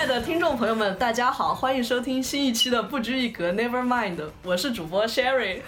爱的听众朋友们，大家好，欢迎收听新一期的不拘一格 Never Mind，我是主播 Sherry。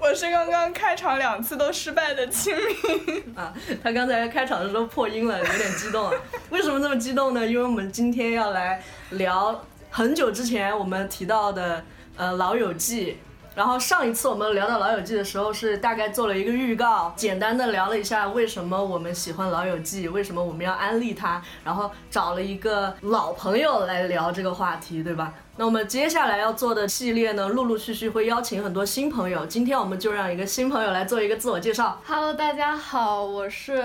我是刚刚开场两次都失败的清明。啊，他刚才开场的时候破音了，有点激动啊。为什么这么激动呢？因为我们今天要来聊很久之前我们提到的呃《老友记》。然后上一次我们聊到《老友记》的时候，是大概做了一个预告，简单的聊了一下为什么我们喜欢《老友记》，为什么我们要安利它，然后找了一个老朋友来聊这个话题，对吧？那我们接下来要做的系列呢，陆陆续续会邀请很多新朋友。今天我们就让一个新朋友来做一个自我介绍。Hello，大家好，我是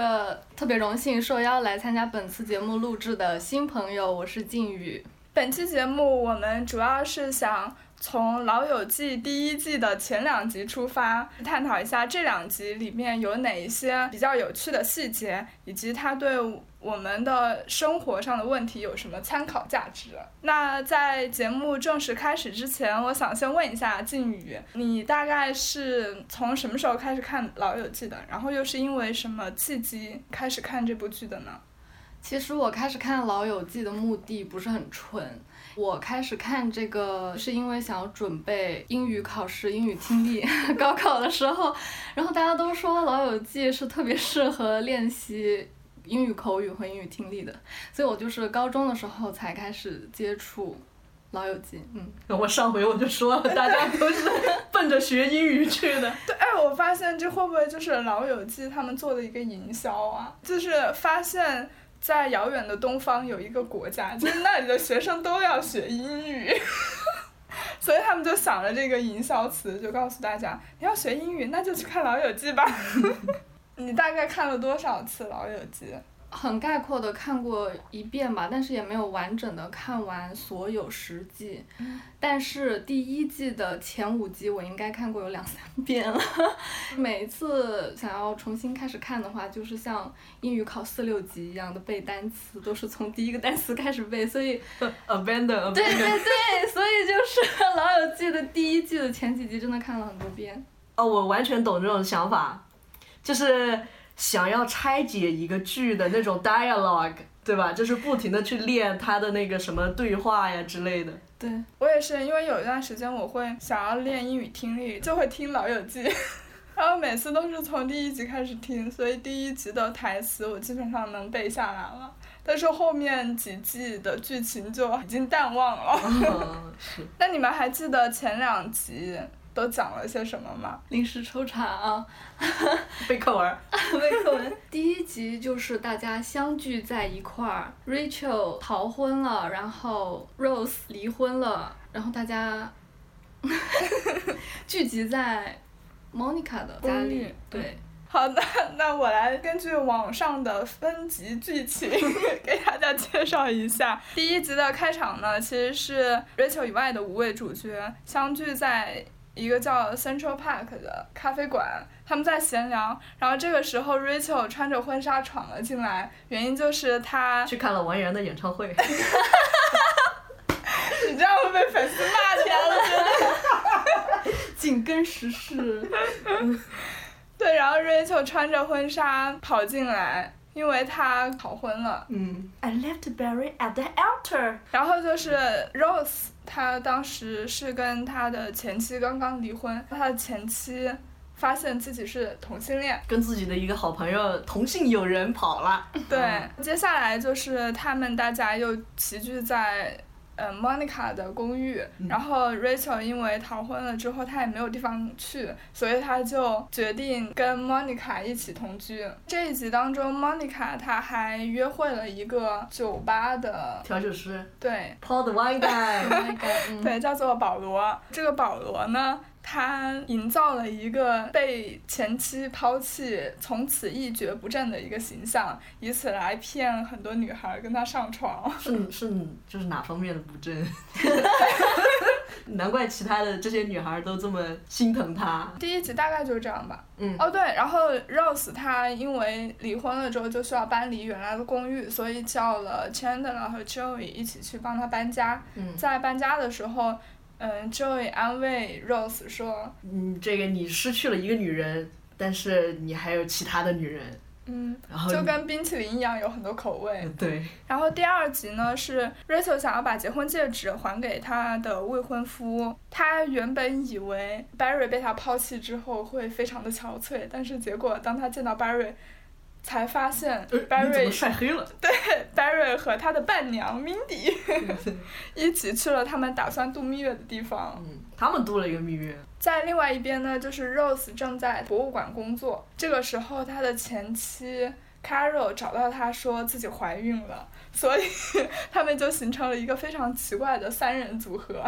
特别荣幸受邀来参加本次节目录制的新朋友，我是靖宇。本期节目我们主要是想。从《老友记》第一季的前两集出发，探讨一下这两集里面有哪一些比较有趣的细节，以及它对我们的生活上的问题有什么参考价值。那在节目正式开始之前，我想先问一下靖宇，你大概是从什么时候开始看《老友记》的？然后又是因为什么契机开始看这部剧的呢？其实我开始看《老友记》的目的不是很纯。我开始看这个是因为想要准备英语考试、英语听力、高考的时候，然后大家都说《老友记》是特别适合练习英语口语和英语听力的，所以我就是高中的时候才开始接触《老友记》。嗯，我上回我就说了，大家都是 奔着学英语去的。对，哎，我发现这会不会就是《老友记》他们做的一个营销啊？就是发现。在遥远的东方有一个国家，就是那里的学生都要学英语，所以他们就想着这个营销词，就告诉大家，你要学英语，那就去看《老友记》吧。你大概看了多少次《老友记》？很概括的看过一遍吧，但是也没有完整的看完所有十季。但是第一季的前五集我应该看过有两三遍了。每一次想要重新开始看的话，就是像英语考四六级一样的背单词，都是从第一个单词开始背。所以，abandon，对对对，所以就是《老友记》的第一季的前几集真的看了很多遍。哦，我完全懂这种想法，就是。想要拆解一个剧的那种 dialogue，对吧？就是不停的去练他的那个什么对话呀之类的。对我也是，因为有一段时间我会想要练英语听力，就会听《老友记》，然后每次都是从第一集开始听，所以第一集的台词我基本上能背下来了。但是后面几季的剧情就已经淡忘了。那你们还记得前两集？都讲了些什么吗？临时抽查啊，背课文，背课文。第一集就是大家相聚在一块儿，Rachel 逃婚了，然后 Rose 离婚了，然后大家 聚集在 Monica 的家里。对，好的，那我来根据网上的分级剧情给大家介绍一下。第一集的开场呢，其实是 Rachel 以外的五位主角相聚在。一个叫 Central Park 的咖啡馆，他们在闲聊，然后这个时候 Rachel 穿着婚纱闯了进来，原因就是她 去看了王源的演唱会。你这样会被粉丝骂天了，紧跟时事。对，然后 Rachel 穿着婚纱跑进来。因为他逃婚了。嗯。I left Barry at the altar。然后就是 Rose，他当时是跟他的前妻刚刚离婚，他的前妻发现自己是同性恋，跟自己的一个好朋友同性友人跑了。对，接下来就是他们大家又齐聚在。嗯，Monica 的公寓，然后 Rachel 因为逃婚了之后，她也没有地方去，所以她就决定跟 Monica 一起同居。这一集当中，Monica 她还约会了一个酒吧的调酒师，对，Paul the Wine Guy，对，叫做保罗。这个保罗呢？他营造了一个被前妻抛弃、从此一蹶不振的一个形象，以此来骗很多女孩跟他上床。是 是，就是哪方面的不正？难怪其他的这些女孩都这么心疼他。第一集大概就是这样吧。嗯。哦对，然后 Rose 她因为离婚了之后就需要搬离原来的公寓，所以叫了 Chandler 和 Joey 一起去帮他搬家。嗯。在搬家的时候。嗯，Joey 安慰 Rose 说：“嗯，这个你失去了一个女人，但是你还有其他的女人。”嗯，然后就跟冰淇淋一样，有很多口味。对，然后第二集呢是 Rachel 想要把结婚戒指还给她的未婚夫，她原本以为 Barry 被她抛弃之后会非常的憔悴，但是结果当她见到 Barry，才发现 Barry 么晒黑了？Barry 和他的伴娘 Mindy 一起去了他们打算度蜜月的地方。嗯，他们度了一个蜜月。在另外一边呢，就是 Rose 正在博物馆工作。这个时候，他的前妻 Carol 找到他说自己怀孕了，所以 他们就形成了一个非常奇怪的三人组合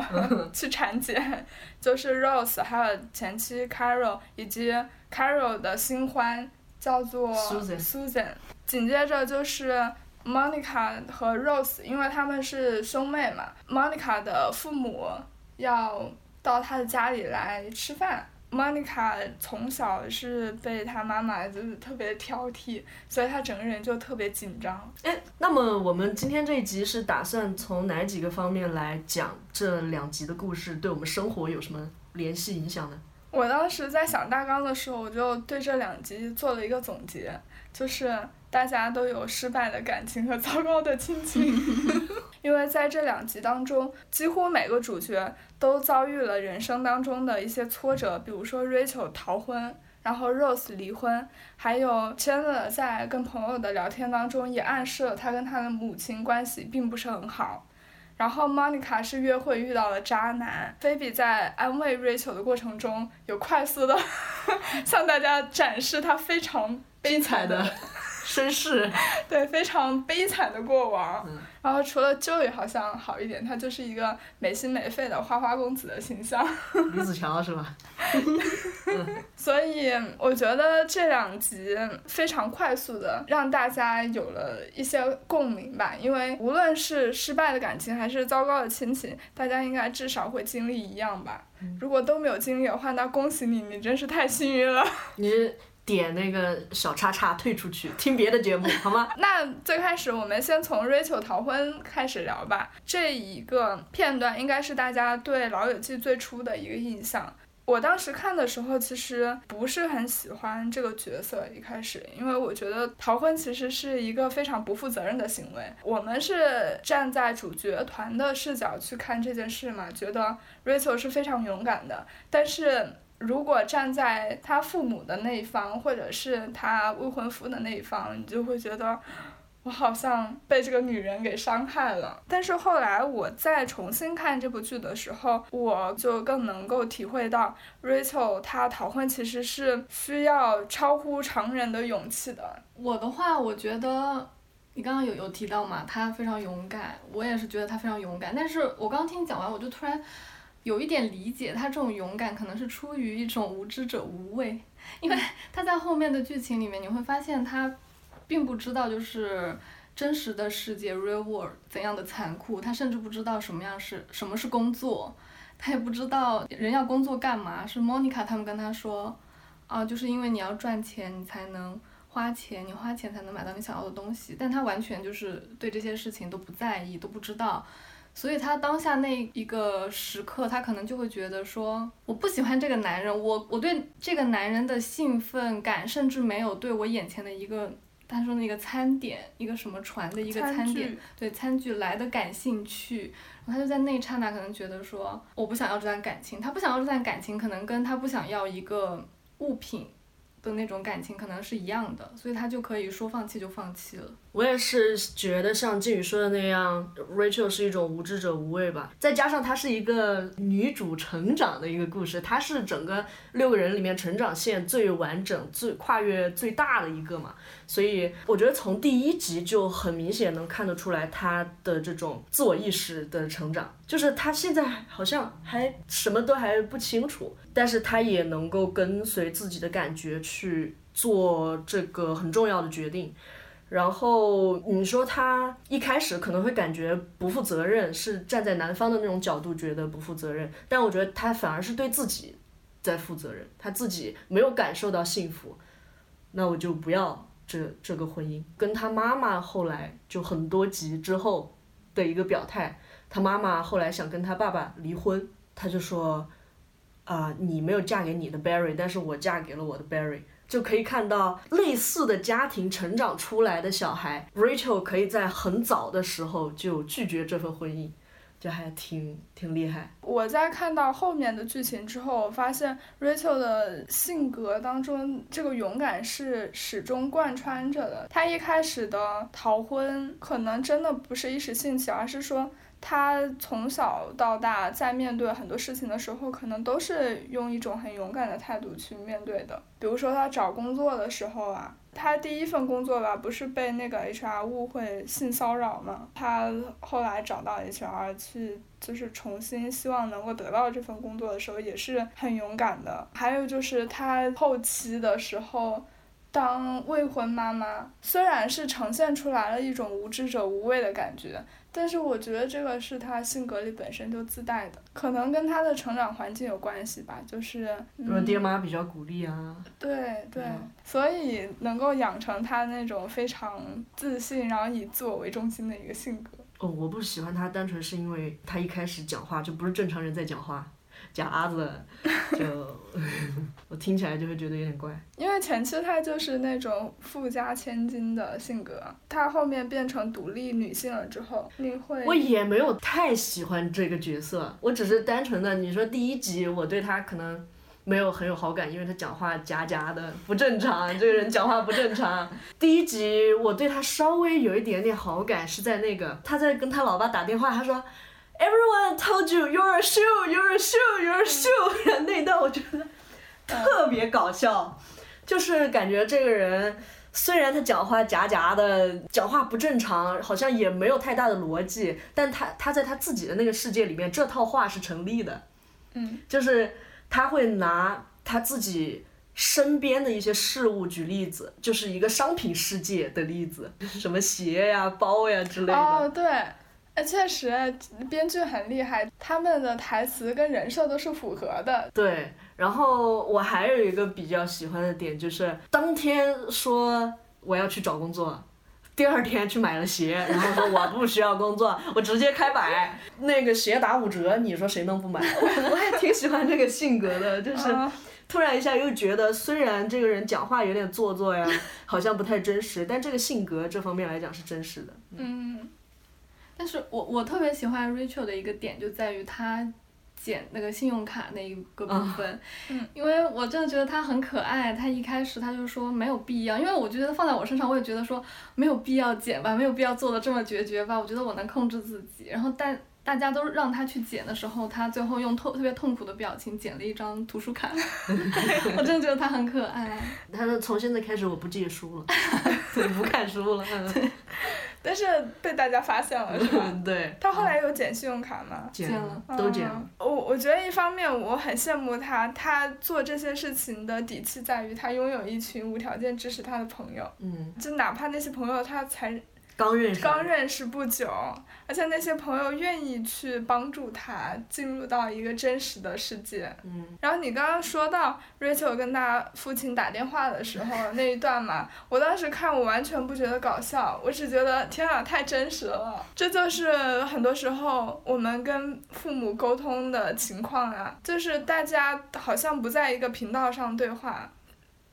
去产检，就是 Rose 还有前妻 Carol 以及 Carol 的新欢叫做 Susan Susan。紧接着就是 Monica 和 Rose，因为他们是兄妹嘛，Monica 的父母要到她的家里来吃饭。Monica 从小是被她妈妈就是特别挑剔，所以她整个人就特别紧张。哎，那么我们今天这一集是打算从哪几个方面来讲这两集的故事对我们生活有什么联系影响呢？我当时在想大纲的时候，我就对这两集做了一个总结，就是大家都有失败的感情和 糟糕的亲情，因为在这两集当中，几乎每个主角都遭遇了人生当中的一些挫折，比如说 Rachel 逃婚。然后 Rose 离婚，还有 Chandler 在跟朋友的聊天当中也暗示了他跟他的母亲关系并不是很好。然后 Monica 是约会遇到了渣男，Phoebe 在安慰 Rachel 的过程中，有快速的 向大家展示她非常悲惨的身世，对非常悲惨的过往。嗯然后除了 Joey 好像好一点，他就是一个没心没肺的花花公子的形象。李子乔是吧？所以我觉得这两集非常快速的让大家有了一些共鸣吧，因为无论是失败的感情还是糟糕的亲情，大家应该至少会经历一样吧。如果都没有经历的话，那恭喜你，你真是太幸运了。你点那个小叉叉退出去，听别的节目 好吗？那最开始我们先从 Rachel 逃婚开始聊吧，这一个片段应该是大家对《老友记》最初的一个印象。我当时看的时候，其实不是很喜欢这个角色，一开始，因为我觉得逃婚其实是一个非常不负责任的行为。我们是站在主角团的视角去看这件事嘛，觉得 Rachel 是非常勇敢的，但是。如果站在他父母的那一方，或者是他未婚夫的那一方，你就会觉得我好像被这个女人给伤害了。但是后来我再重新看这部剧的时候，我就更能够体会到 Rachel 她逃婚其实是需要超乎常人的勇气的。我的话，我觉得你刚刚有有提到嘛，她非常勇敢，我也是觉得她非常勇敢。但是我刚听你讲完，我就突然。有一点理解，他这种勇敢可能是出于一种无知者无畏，因为他在后面的剧情里面，你会发现他并不知道就是真实的世界 real world 怎样的残酷，他甚至不知道什么样是什么是工作，他也不知道人要工作干嘛。是 Monica 他们跟他说，啊，就是因为你要赚钱，你才能花钱，你花钱才能买到你想要的东西，但他完全就是对这些事情都不在意，都不知道。所以他当下那一个时刻，他可能就会觉得说，我不喜欢这个男人，我我对这个男人的兴奋感，甚至没有对我眼前的一个他说那个餐点，一个什么船的一个餐点，对餐具来的感兴趣。然后他就在那一刹那可能觉得说，我不想要这段感情，他不想要这段感情，可能跟他不想要一个物品的那种感情可能是一样的，所以他就可以说放弃就放弃了。我也是觉得像靖宇说的那样，Rachel 是一种无知者无畏吧。再加上她是一个女主成长的一个故事，她是整个六个人里面成长线最完整、最跨越最大的一个嘛。所以我觉得从第一集就很明显能看得出来她的这种自我意识的成长，就是她现在好像还什么都还不清楚，但是她也能够跟随自己的感觉去做这个很重要的决定。然后你说他一开始可能会感觉不负责任，是站在男方的那种角度觉得不负责任，但我觉得他反而是对自己在负责任，他自己没有感受到幸福，那我就不要这这个婚姻。跟他妈妈后来就很多集之后的一个表态，他妈妈后来想跟他爸爸离婚，他就说，啊、你没有嫁给你的 Barry，但是我嫁给了我的 Barry。就可以看到类似的家庭成长出来的小孩，Rachel 可以在很早的时候就拒绝这份婚姻，就还挺挺厉害。我在看到后面的剧情之后，我发现 Rachel 的性格当中，这个勇敢是始终贯穿着的。她一开始的逃婚，可能真的不是一时兴起，而是说。他从小到大在面对很多事情的时候，可能都是用一种很勇敢的态度去面对的。比如说他找工作的时候啊，他第一份工作吧，不是被那个 HR 误会性骚扰嘛？他后来找到 HR 去，就是重新希望能够得到这份工作的时候，也是很勇敢的。还有就是他后期的时候。当未婚妈妈，虽然是呈现出来了一种无知者无畏的感觉，但是我觉得这个是他性格里本身就自带的，可能跟他的成长环境有关系吧，就是。说爹妈比较鼓励啊。对对，所以能够养成他那种非常自信，然后以自我为中心的一个性格。哦，我不喜欢他，单纯是因为他一开始讲话就不是正常人在讲话。夹子，就我听起来就会觉得有点怪。因为前期她就是那种富家千金的性格，她后面变成独立女性了之后，你会。我也没有太喜欢这个角色，我只是单纯的，你说第一集我对她可能没有很有好感，因为他讲话夹夹的不正常，这个人讲话不正常。第一集我对他稍微有一点点好感，是在那个他在跟他老爸打电话，他说。Everyone told you you're a shoe, you're a shoe, you're a shoe。那段我觉得特别搞笑，就是感觉这个人虽然他讲话夹夹的，讲话不正常，好像也没有太大的逻辑，但他他在他自己的那个世界里面，这套话是成立的。嗯。就是他会拿他自己身边的一些事物举例子，就是一个商品世界的例子，什么鞋呀、包呀之类的。哦，对。哎，确实，编剧很厉害，他们的台词跟人设都是符合的。对，然后我还有一个比较喜欢的点，就是当天说我要去找工作，第二天去买了鞋，然后说我不需要工作，我直接开摆，那个鞋打五折，你说谁能不买？我我也挺喜欢这个性格的，就是突然一下又觉得，虽然这个人讲话有点做作呀，好像不太真实，但这个性格这方面来讲是真实的。嗯。但是我我特别喜欢 Rachel 的一个点就在于她剪那个信用卡那一个部分，嗯，因为我真的觉得她很可爱。她一开始她就说没有必要，因为我觉得放在我身上，我也觉得说没有必要剪吧，没有必要做的这么决绝吧。我觉得我能控制自己。然后但大家都让她去剪的时候，她最后用痛特别痛苦的表情剪了一张图书卡，我真的觉得她很可爱。她从现在开始我不借书了，不看书了。但是被大家发现了，是吧？对。他后来有剪信用卡吗？剪了，都剪了。我我觉得一方面我很羡慕他，他做这些事情的底气在于他拥有一群无条件支持他的朋友。嗯。就哪怕那些朋友他才。刚认识，刚认识不久，而且那些朋友愿意去帮助他进入到一个真实的世界。嗯。然后你刚刚说到 Rachel 跟他父亲打电话的时候那一段嘛，我当时看我完全不觉得搞笑，我只觉得天啊，太真实了。这就是很多时候我们跟父母沟通的情况啊，就是大家好像不在一个频道上对话。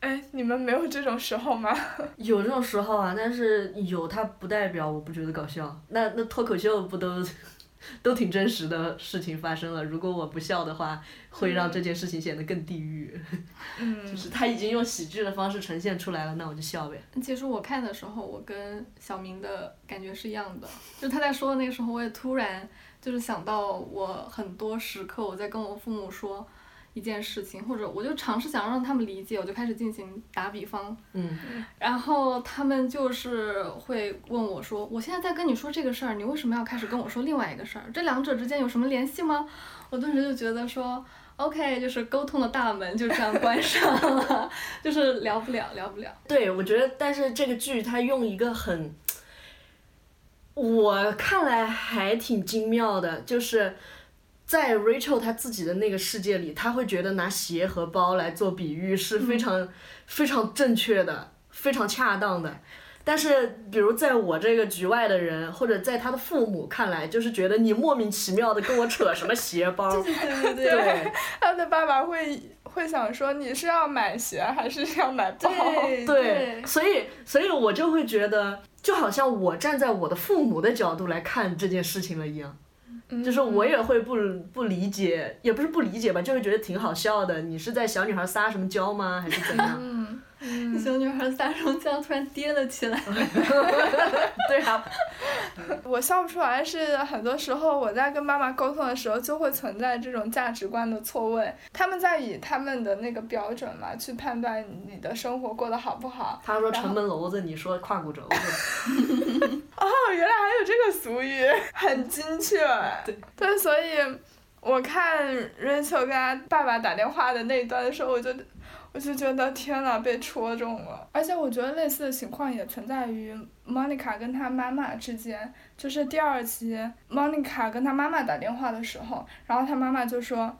哎，你们没有这种时候吗？有这种时候啊，但是有它不代表我不觉得搞笑。那那脱口秀不都 都挺真实的事情发生了？如果我不笑的话，会让这件事情显得更地狱。嗯。就是他已经用喜剧的方式呈现出来了，那我就笑呗。其实我看的时候，我跟小明的感觉是一样的。就他在说的那个时候，我也突然就是想到我很多时刻我在跟我父母说。一件事情，或者我就尝试想让他们理解，我就开始进行打比方，嗯，然后他们就是会问我说：“我现在在跟你说这个事儿，你为什么要开始跟我说另外一个事儿？这两者之间有什么联系吗？”我顿时就觉得说：“OK，就是沟通的大门就这样关上了，就是聊不了，聊不了。”对，我觉得，但是这个剧它用一个很，我看来还挺精妙的，就是。在 Rachel 她自己的那个世界里，她会觉得拿鞋和包来做比喻是非常非常正确的、非常恰当的。但是，比如在我这个局外的人，或者在他的父母看来，就是觉得你莫名其妙的跟我扯什么鞋包。对对对对。他的爸爸会会想说你是要买鞋还是要买包？对对，所以所以我就会觉得，就好像我站在我的父母的角度来看这件事情了一样。就是我也会不不理解，也不是不理解吧，就会觉得挺好笑的。你是在小女孩撒什么娇吗，还是怎样？嗯，小女孩撒什么娇，突然跌了起来。对啊，我笑不出来是很多时候我在跟妈妈沟通的时候就会存在这种价值观的错位，他们在以他们的那个标准嘛去判断你的生活过得好不好。他说城门楼子，你说胯骨轴子。哦，原来还有这个俗语，很精确。对对，所以我看 Rachel 跟他爸爸打电话的那一段的时候，我就我就觉得天呐，被戳中了。而且我觉得类似的情况也存在于 Monica 跟她妈妈之间，就是第二集 Monica 跟她妈妈打电话的时候，然后她妈妈就说，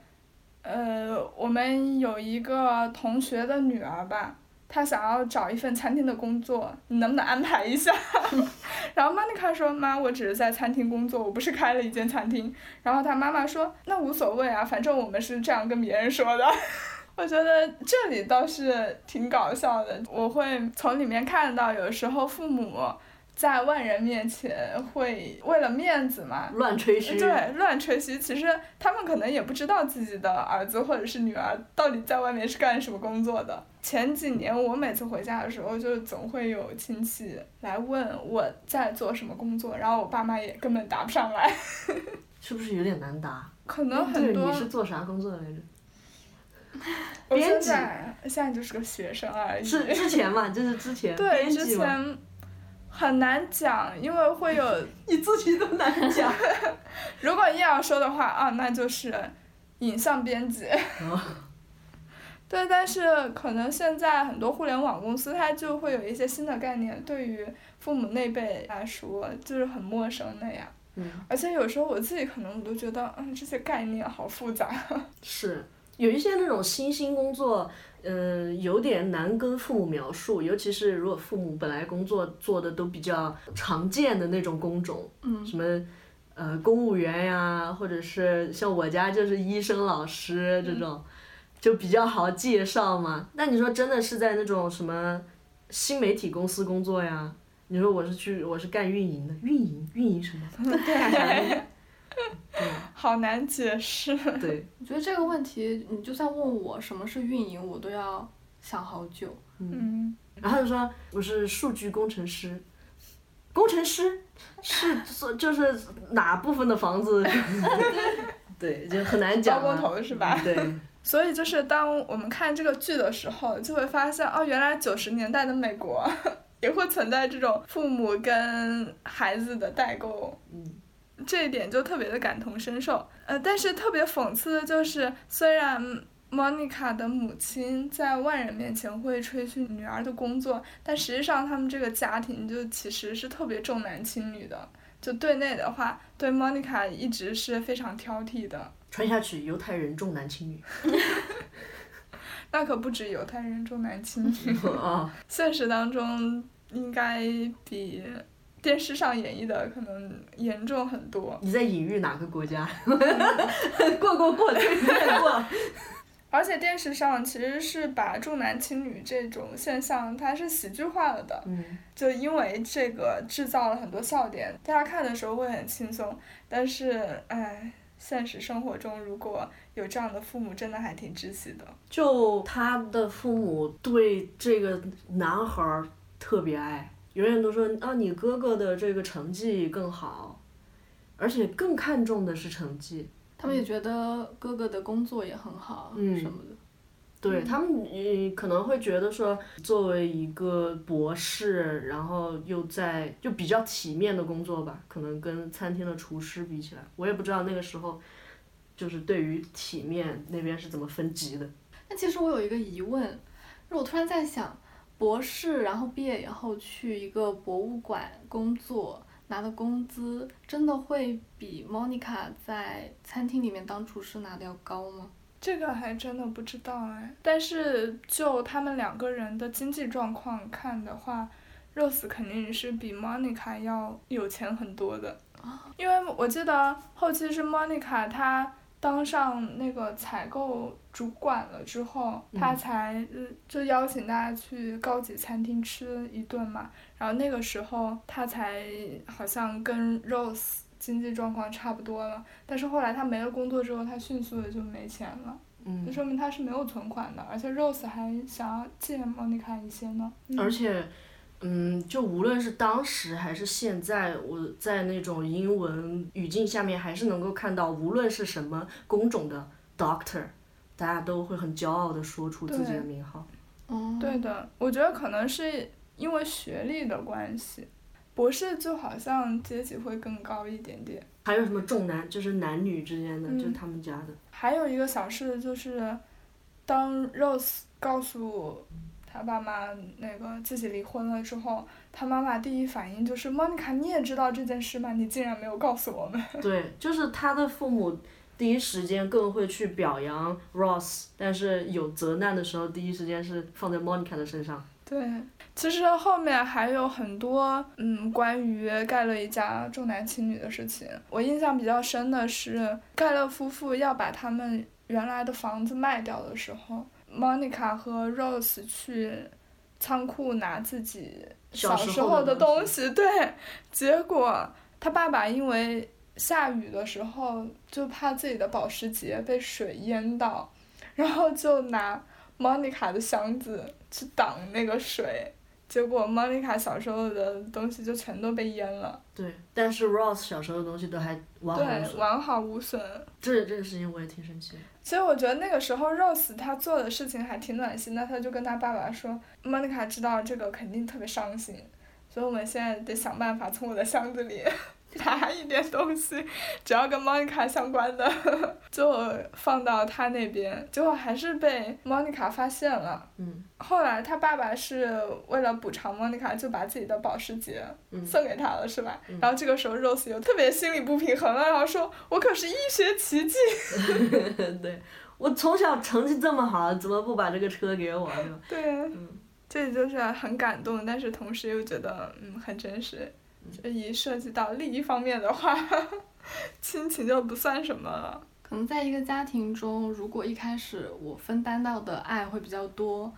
呃，我们有一个同学的女儿吧。她想要找一份餐厅的工作，你能不能安排一下？然后 Monica 说：“妈，我只是在餐厅工作，我不是开了一间餐厅。”然后她妈妈说：“那无所谓啊，反正我们是这样跟别人说的。” 我觉得这里倒是挺搞笑的，我会从里面看到，有时候父母在外人面前会为了面子嘛，乱吹嘘。对，乱吹嘘。其实他们可能也不知道自己的儿子或者是女儿到底在外面是干什么工作的。前几年我每次回家的时候，就总会有亲戚来问我在做什么工作，然后我爸妈也根本答不上来。是不是有点难答？可能很多。你是做啥工作的来着？我现在现在就是个学生而已。是之前嘛？就是之前。对，之前很难讲，因为会有 你自己都难讲。如果硬要说的话啊，那就是影像编辑。对，但是可能现在很多互联网公司，它就会有一些新的概念，对于父母那辈来说就是很陌生的呀。嗯。而且有时候我自己可能我都觉得，嗯，这些概念好复杂。是，有一些那种新兴工作，嗯，有点难跟父母描述，尤其是如果父母本来工作做的都比较常见的那种工种，嗯，什么，呃，公务员呀，或者是像我家就是医生、老师这种。就比较好介绍嘛。那你说真的是在那种什么新媒体公司工作呀？你说我是去我是干运营的，运营运营什么？对，好难解释。对。我觉得这个问题，你就算问我什么是运营，我都要想好久。嗯。然后就说我是数据工程师，工程师是做就是哪部分的房子？对，就很难讲。包工头是吧？对。所以就是当我们看这个剧的时候，就会发现哦，原来九十年代的美国 也会存在这种父母跟孩子的代沟，这一点就特别的感同身受。呃，但是特别讽刺的就是，虽然莫妮卡的母亲在外人面前会吹嘘女儿的工作，但实际上他们这个家庭就其实是特别重男轻女的。就对内的话，对莫妮卡一直是非常挑剔的。传下去，犹太人重男轻女。那可不止犹太人重男轻女，现实当中应该比电视上演绎的可能严重很多。你在隐喻哪个国家？过过过，对过。而且电视上其实是把重男轻女这种现象，它是喜剧化了的。嗯。就因为这个制造了很多笑点，大家看的时候会很轻松，但是哎。现实生活中，如果有这样的父母，真的还挺窒息的。就他的父母对这个男孩特别爱，永远都说啊，你哥哥的这个成绩更好，而且更看重的是成绩。他们也觉得哥哥的工作也很好，什么的。对他们，嗯，可能会觉得说，作为一个博士，然后又在就比较体面的工作吧，可能跟餐厅的厨师比起来，我也不知道那个时候，就是对于体面那边是怎么分级的。那其实我有一个疑问，我突然在想，博士然后毕业以后去一个博物馆工作，拿的工资真的会比 Monica 在餐厅里面当厨师拿的要高吗？这个还真的不知道哎，但是就他们两个人的经济状况看的话，Rose 肯定是比 Monica 要有钱很多的，因为我记得后期是 Monica 她当上那个采购主管了之后，他才就邀请大家去高级餐厅吃一顿嘛。然后那个时候他才好像跟 Rose 经济状况差不多了，但是后来他没了工作之后，他迅速的就没钱了。嗯，就说明他是没有存款的，而且 Rose 还想要借 Monica 一些呢。而且，嗯，就无论是当时还是现在，我在那种英文语境下面，还是能够看到，无论是什么工种的 Doctor，大家都会很骄傲的说出自己的名号。哦。对的，我觉得可能是因为学历的关系，博士就好像阶级会更高一点点。还有什么重男，就是男女之间的，就是他们家的。还有一个小事就是，当 Rose 告诉他爸妈那个自己离婚了之后，他妈妈第一反应就是：“Monica，你也知道这件事吗？你竟然没有告诉我们。”对，就是他的父母第一时间更会去表扬 Ross，但是有责难的时候，第一时间是放在 Monica 的身上。对。其实后面还有很多嗯，关于盖勒一家重男轻女的事情。我印象比较深的是，盖勒夫妇要把他们原来的房子卖掉的时候，Monica 和 Rose 去仓库拿自己小时候的东西，对，结果他爸爸因为下雨的时候就怕自己的保时捷被水淹到，然后就拿 Monica 的箱子去挡那个水。结果，Monica 小时候的东西就全都被淹了。对，但是 Rose 小时候的东西都还完好无损。对，完好无损。这这个事情我也挺生气。其实我觉得那个时候 Rose 他做的事情还挺暖心的，他就跟他爸爸说：“Monica 知道这个肯定特别伤心，所以我们现在得想办法从我的箱子里。” 拿一点东西，只要跟 Monica 相关的，就放到他那边，结果还是被 Monica 发现了。嗯。后来他爸爸是为了补偿 Monica，就把自己的保时捷送给他了，是吧？然后这个时候 Rose 又特别心理不平衡了，然后说：“我可是医学奇迹。”对，我从小成绩这么好，怎么不把这个车给我？对。嗯。这就是很感动，但是同时又觉得嗯很真实。这一涉及到利益方面的话，亲情就不算什么了。可能在一个家庭中，如果一开始我分担到的爱会比较多，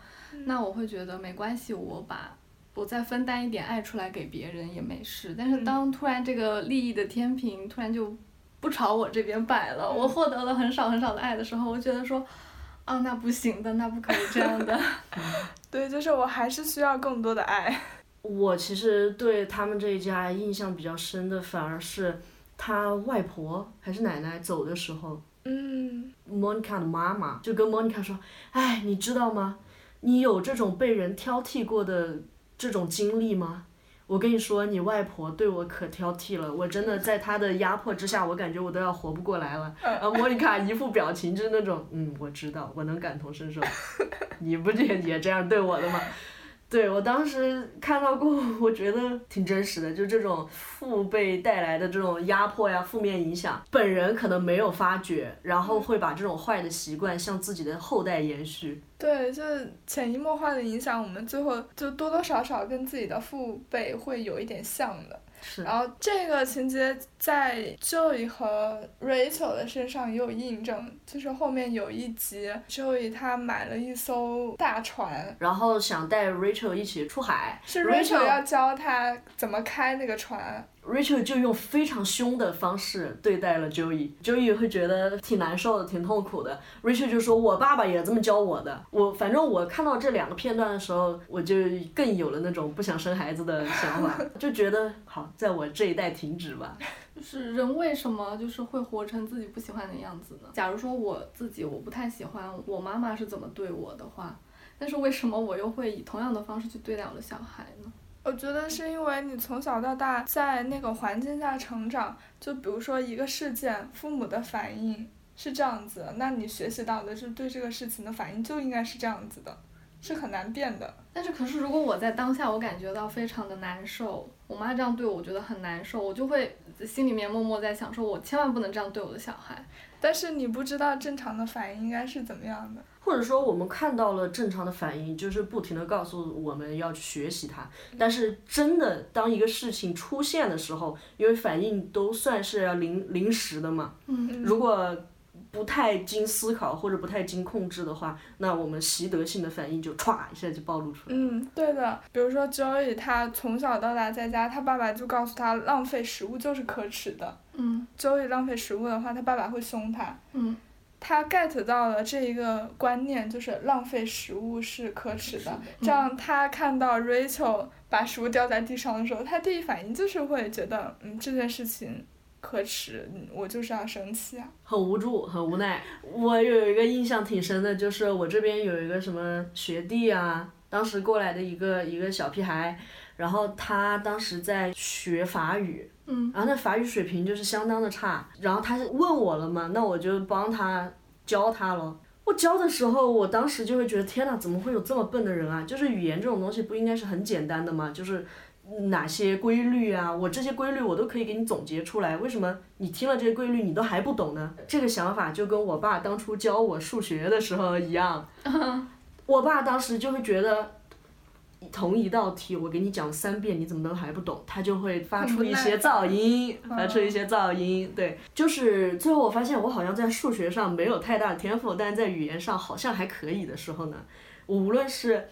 那我会觉得没关系，我把我再分担一点爱出来给别人也没事。但是当突然这个利益的天平突然就不朝我这边摆了，我获得了很少很少的爱的时候，我觉得说，啊，那不行的，那不可以这样的。对，就是我还是需要更多的爱。我其实对他们这一家印象比较深的，反而是他外婆还是奶奶走的时候，嗯，Monica 的妈妈就跟 Monica 说：“哎，你知道吗？你有这种被人挑剔过的这种经历吗？我跟你说，你外婆对我可挑剔了，我真的在她的压迫之下，我感觉我都要活不过来了。”然后 Monica 一副表情就是那种，嗯，我知道，我能感同身受，你不也也这样对我的吗？对我当时看到过，我觉得挺真实的，就这种父辈带来的这种压迫呀、负面影响，本人可能没有发觉，然后会把这种坏的习惯向自己的后代延续。对，就是潜移默化的影响，我们最后就多多少少跟自己的父辈会有一点像的。然后这个情节在 Joey 和 Rachel 的身上也有印证，就是后面有一集，Joey 他买了一艘大船，然后想带 Rachel 一起出海，是 Rachel 要教他怎么开那个船。Rachel 就用非常凶的方式对待了 Joey，Joey 会觉得挺难受的，挺痛苦的。Rachel 就说：“我爸爸也这么教我的。”我反正我看到这两个片段的时候，我就更有了那种不想生孩子的想法，就觉得好，在我这一代停止吧。就是人为什么就是会活成自己不喜欢的样子呢？假如说我自己我不太喜欢我妈妈是怎么对我的话，但是为什么我又会以同样的方式去对待我的小孩呢？我觉得是因为你从小到大在那个环境下成长，就比如说一个事件，父母的反应是这样子，那你学习到的是对这个事情的反应就应该是这样子的，是很难变的。但是可是如果我在当下我感觉到非常的难受，我妈这样对我，我觉得很难受，我就会心里面默默在想，说我千万不能这样对我的小孩。但是你不知道正常的反应应该是怎么样的。或者说我们看到了正常的反应，就是不停的告诉我们要去学习它。但是真的当一个事情出现的时候，因为反应都算是临临时的嘛。嗯。如果不太经思考或者不太经控制的话，那我们习得性的反应就歘一下就暴露出来。嗯，对的。比如说 Joey，他从小到大在家，他爸爸就告诉他，浪费食物就是可耻的。嗯 Joey 浪费食物的话，他爸爸会凶他。嗯他 get 到了这一个观念，就是浪费食物是可耻的。这样他看到 Rachel 把食物掉在地上的时候，他第一反应就是会觉得，嗯，这件事情可耻，嗯我就是要生气啊。很无助，很无奈。我有一个印象挺深的，就是我这边有一个什么学弟啊，当时过来的一个一个小屁孩，然后他当时在学法语，嗯然后那法语水平就是相当的差，然后他问我了嘛，那我就帮他教他了。我教的时候，我当时就会觉得天呐，怎么会有这么笨的人啊？就是语言这种东西不应该是很简单的吗？就是哪些规律啊，我这些规律我都可以给你总结出来，为什么你听了这些规律你都还不懂呢？这个想法就跟我爸当初教我数学的时候一样，我爸当时就会觉得。同一道题，我给你讲三遍，你怎么能还不懂？他就会发出一些噪音，发出一些噪音。对，就是最后我发现我好像在数学上没有太大的天赋，但是在语言上好像还可以的时候呢，我无论是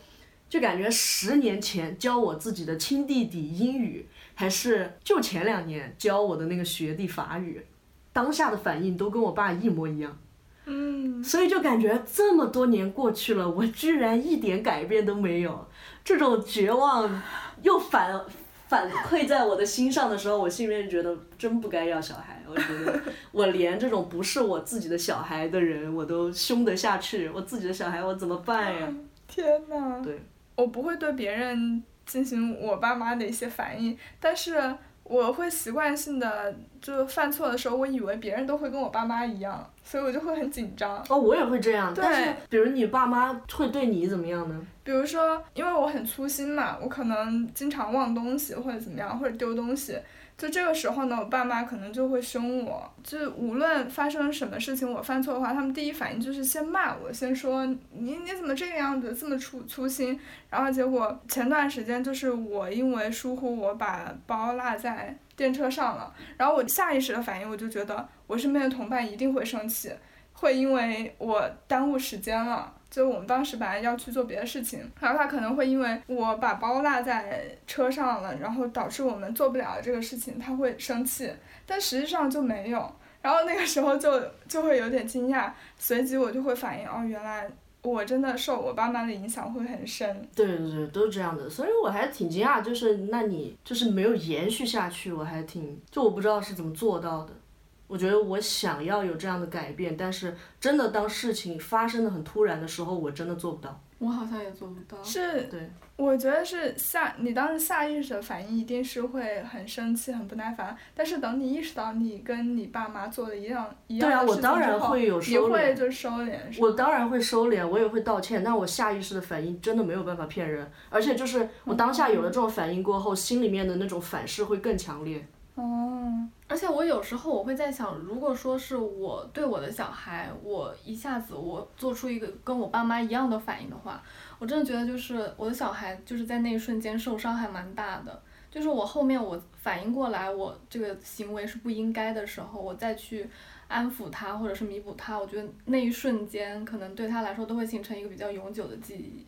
就感觉十年前教我自己的亲弟弟英语，还是就前两年教我的那个学弟法语，当下的反应都跟我爸一模一样。嗯，所以就感觉这么多年过去了，我居然一点改变都没有，这种绝望又反反馈在我的心上的时候，我心里面觉得真不该要小孩。我觉得我连这种不是我自己的小孩的人，我都凶得下去，我自己的小孩我怎么办呀？天呐。对，我不会对别人进行我爸妈的一些反应，但是我会习惯性的，就犯错的时候，我以为别人都会跟我爸妈一样，所以我就会很紧张。哦，我也会这样，对但是比如你爸妈会对你怎么样呢？比如说，因为我很粗心嘛，我可能经常忘东西或者怎么样，或者丢东西。就这个时候呢，我爸妈可能就会凶我。就无论发生什么事情，我犯错的话，他们第一反应就是先骂我，先说你你怎么这个样子，这么粗粗心。然后结果前段时间就是我因为疏忽，我把包落在电车上了。然后我下意识的反应，我就觉得我身边的同伴一定会生气，会因为我耽误时间了。就我们当时本来要去做别的事情，然后他可能会因为我把包落在车上了，然后导致我们做不了这个事情，他会生气，但实际上就没有。然后那个时候就就会有点惊讶，随即我就会反应，哦，原来我真的受我爸妈的影响会很深。对对对，都是这样的，所以我还挺惊讶，就是那你就是没有延续下去，我还挺就我不知道是怎么做到的。我觉得我想要有这样的改变，但是真的当事情发生的很突然的时候，我真的做不到。我好像也做不到。是，对，我觉得是下你当时下意识的反应一定是会很生气、很不耐烦，但是等你意识到你跟你爸妈做的一样一样对啊，的事情我当然之后会有你收敛，会就收敛，我当然会收敛，我也会道歉，但我下意识的反应真的没有办法骗人，而且就是我当下有了这种反应过后，心里面的那种反噬会更强烈。哦，而且我有时候我会在想，如果说是我对我的小孩，我一下子我做出一个跟我爸妈一样的反应的话，我真的觉得就是我的小孩就是在那一瞬间受伤还蛮大的。就是我后面我反应过来，我这个行为是不应该的时候，我再去安抚他或者是弥补他，我觉得那一瞬间可能对他来说都会形成一个比较永久的记忆。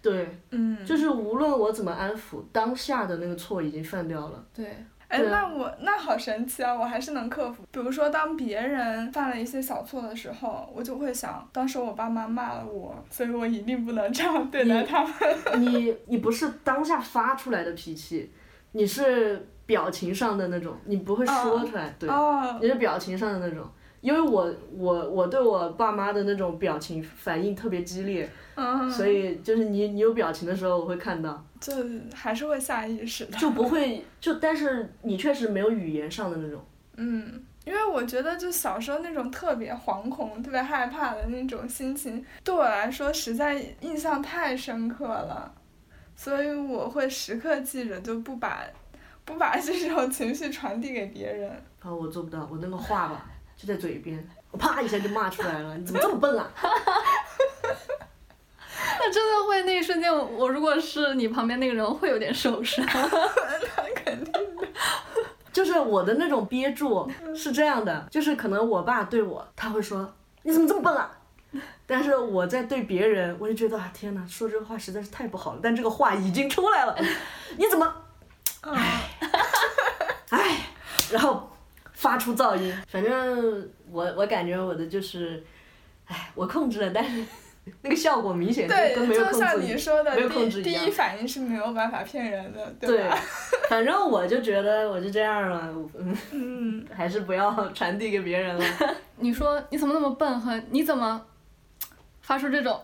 对，嗯，就是无论我怎么安抚，当下的那个错已经犯掉了。对，哎，那我那好神奇啊！我还是能克服。比如说，当别人犯了一些小错的时候，我就会想，当时我爸妈骂了我，所以我一定不能这样对待他们。你你不是当下发出来的脾气，你是表情上的那种，你不会说出来，对，哦，你是表情上的那种。因为我我我对我爸妈的那种表情反应特别激烈，嗯，所以就是你你有表情的时候我会看到，就还是会下意识的。就不会就但是你确实没有语言上的那种。嗯，因为我觉得就小时候那种特别惶恐、特别害怕的那种心情，对我来说实在印象太深刻了，所以我会时刻记着，就不把不把这种情绪传递给别人。啊，我做不到，我那个话吧就在嘴边，我啪一下就骂出来了，你怎么这么笨啊？那 真的会那一瞬间，我我如果是你旁边那个人，会有点受伤。那肯定的。就是我的那种憋住是这样的，就是可能我爸对我，他会说你怎么这么笨啊？但是我在对别人，我就觉得啊，天哪，说这个话实在是太不好了。但这个话已经出来了，你怎么？唉，唉，然后发出噪音。反正我我感觉我的就是，唉，我控制了，但是那个效果明显就对，跟没有就像控制一你说的没有控第制一样第一反应是没有办法骗人的，对吧？，反正我就觉得我就这样了，嗯，嗯，还是不要传递给别人了。你说你怎么那么笨和你怎么发出这种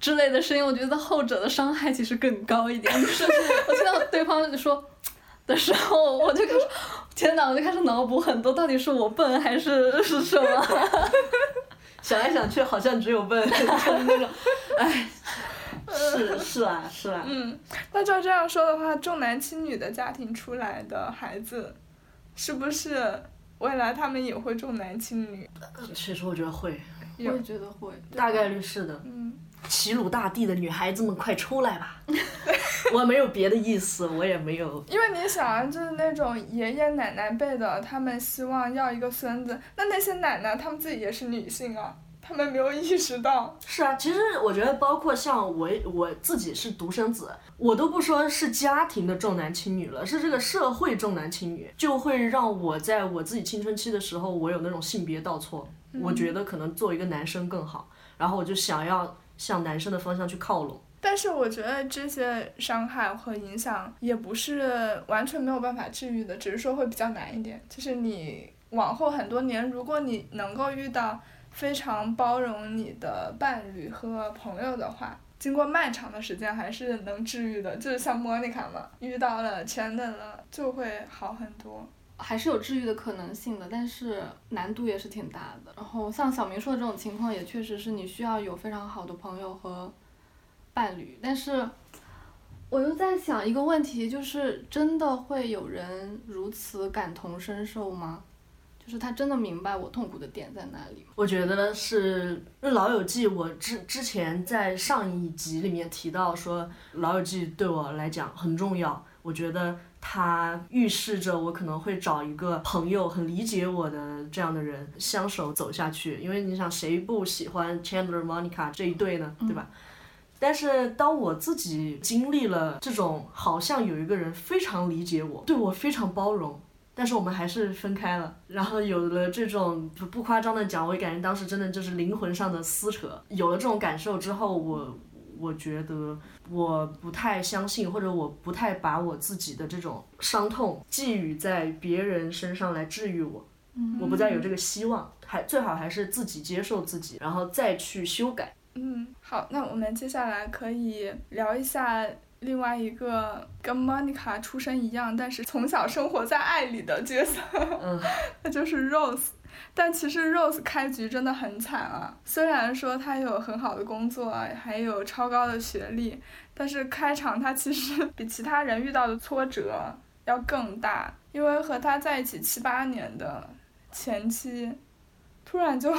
之类的声音，我觉得后者的伤害其实更高一点。就是我听到对方说的时候，我就开始天哪，我就开始脑补很多，到底是我笨还是是什么？想来想去，好像只有笨，就是那种，哎，是是啊是啊，嗯，那照这样说的话，重男轻女的家庭出来的孩子，是不是未来他们也会重男轻女？其实我觉得会，我也觉得会。大概率是的。嗯，齐鲁大地的女孩子们，快出来吧！我没有别的意思，我也没有。因为你想啊，就是那种爷爷奶奶辈的，他们希望要一个孙子，那那些奶奶他们自己也是女性啊，他们没有意识到。是啊，其实我觉得，包括像我我自己是独生子，我都不说是家庭的重男轻女了，是这个社会重男轻女，就会让我在我自己青春期的时候，我有那种性别倒错，我觉得可能做一个男生更好，然后我就想要向男生的方向去靠拢。但是我觉得这些伤害和影响也不是完全没有办法治愈的，只是说会比较难一点。就是你往后很多年，如果你能够遇到非常包容你的伴侣和朋友的话，经过漫长的时间还是能治愈的。就是像莫妮卡嘛，遇到了全等了就会好很多。还是有治愈的可能性的，但是难度也是挺大的。然后像小明说的这种情况，也确实是你需要有非常好的朋友和伴侣。但是我又在想一个问题，就是真的会有人如此感同身受吗？就是他真的明白我痛苦的点在哪里？我觉得是，《老友记》，我之之前在上一集里面提到说，《老友记》对我来讲很重要。我觉得它预示着我可能会找一个朋友，很理解我的这样的人，相守走下去。因为你想，谁不喜欢 Chandler、Monica 这一对呢？对吧？但是当我自己经历了这种，好像有一个人非常理解我，对我非常包容。但是我们还是分开了，然后有了这种不不夸张的讲，我感觉当时真的就是灵魂上的撕扯。有了这种感受之后，我我觉得我不太相信，或者我不太把我自己的这种伤痛寄予在别人身上来治愈我，我不再有这个希望，还最好还是自己接受自己，然后再去修改。嗯，好，那我们接下来可以聊一下另外一个跟 Monica 出身一样，但是从小生活在爱里的角色，嗯，那 就是 Rose。但其实 Rose 开局真的很惨啊，虽然说他有很好的工作，还有超高的学历，但是开场他其实 比其他人遇到的挫折要更大，因为和他在一起七八年的前妻，突然就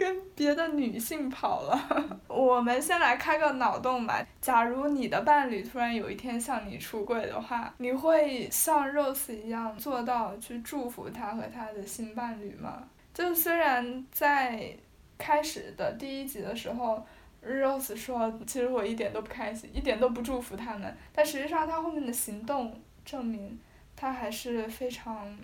跟别的女性跑了。我们先来开个脑洞吧。假如你的伴侣突然有一天向你出柜的话，你会像 Rose 一样做到去祝福他和他的新伴侣吗？就虽然在开始的第一集的时候，Rose 说其实我一点都不开心，一点都不祝福他们，但实际上他后面的行动证明他还是非常。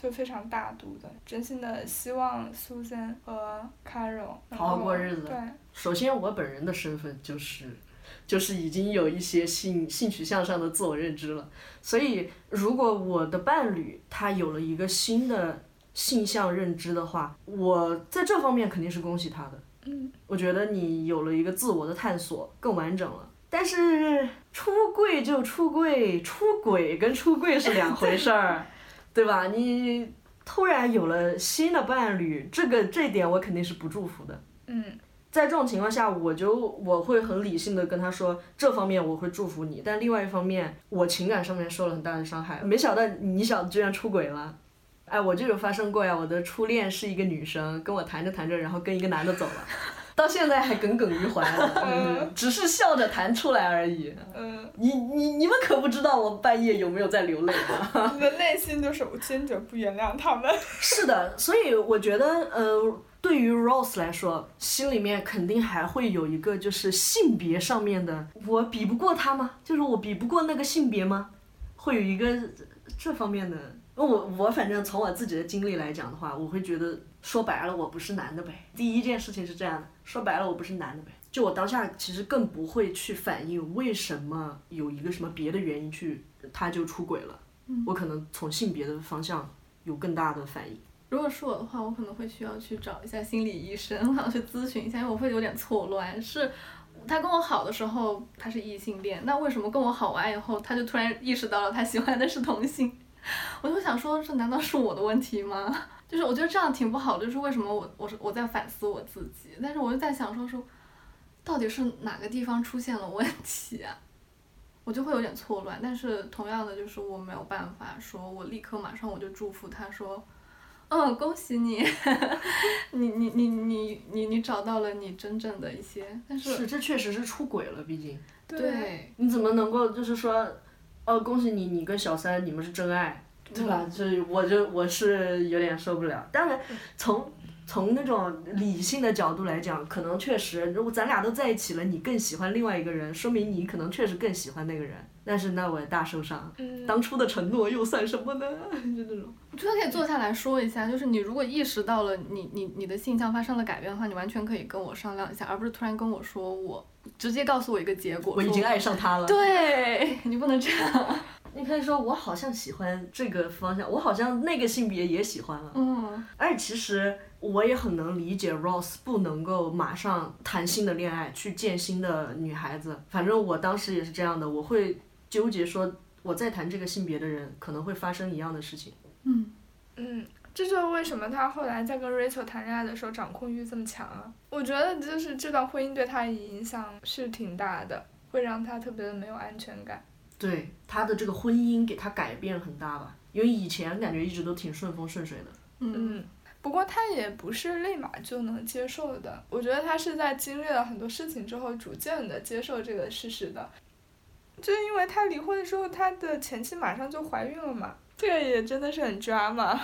就非常大度的，真心的希望 Susan 和 Carol 好好过日子对，首先，我本人的身份就是，就是已经有一些性性取向上的自我认知了。所以，如果我的伴侣他有了一个新的性向认知的话，我在这方面肯定是恭喜他的。嗯，我觉得你有了一个自我的探索，更完整了。但是出柜就出柜，出轨跟出柜是两回事儿，对吧？你突然有了新的伴侣，这个这点我肯定是不祝福的。嗯在这种情况下，我就我会很理性的跟他说，这方面我会祝福你，但另外一方面，我情感上面受了很大的伤害。没想到你小子居然出轨了，哎，我就有发生过呀。我的初恋是一个女生，跟我谈着谈着，然后跟一个男的走了，到现在还耿耿于怀了，嗯，只是笑着谈出来而已。嗯，你你你们可不知道我半夜有没有在流泪啊！你的内心就是我坚决不原谅他们。是的，所以我觉得，呃，对于 Rose 来说，心里面肯定还会有一个就是性别上面的，我比不过他吗？就是我比不过那个性别吗？会有一个这方面的。我我反正从我自己的经历来讲的话，我会觉得说白了我不是男的呗。第一件事情是这样的，说白了我不是男的呗。就我当下其实更不会去反映为什么有一个什么别的原因去他就出轨了。我可能从性别的方向有更大的反应。如果是我的话，我可能会需要去找一下心理医生，我想去咨询一下，因为我会有点错乱。是他跟我好的时候他是异性恋，那为什么跟我好完以后他就突然意识到了他喜欢的是同性？我就想说，这难道是我的问题吗？就是我觉得这样挺不好的，就是为什么我我是我在反思我自己，但是我就在想说说，到底是哪个地方出现了问题啊？我就会有点错乱。但是同样的，就是我没有办法说，我立刻马上我就祝福他说，嗯，恭喜你，你你你你你你找到了你真正的一些，但是是这确实是出轨了，毕竟对你怎么能够就是说，哦，恭喜你，你跟小三你们是真爱，对吧？这我就我是有点受不了。当然，从从那种理性的角度来讲，可能确实，如果咱俩都在一起了，你更喜欢另外一个人，说明你可能确实更喜欢那个人。但是那我也大受伤，嗯，当初的承诺又算什么呢？就那种。我觉得可以坐下来说一下，就是你如果意识到了你你你的性向发生了改变的话，你完全可以跟我商量一下，而不是突然跟我说我直接告诉我一个结果。我已经爱上他了。对 你不能这样。你可以说我好像喜欢这个方向，我好像那个性别也喜欢了。嗯，而其实我也很能理解 Ross 不能够马上谈新的恋爱，去见新的女孩子。反正我当时也是这样的，我会纠结说我在谈这个性别的人可能会发生一样的事情。嗯，嗯，这就是为什么他后来在跟 Rachel 谈恋爱的时候掌控欲这么强啊。我觉得就是这段婚姻对他影响是挺大的，会让他特别的没有安全感。对他的这个婚姻给他改变很大吧，因为以前感觉一直都挺顺风顺水的。嗯，嗯，不过他也不是立马就能接受的，我觉得他是在经历了很多事情之后，逐渐的接受这个事实的。就是因为他离婚之后，他的前妻马上就怀孕了嘛，这个也真的是很抓嘛。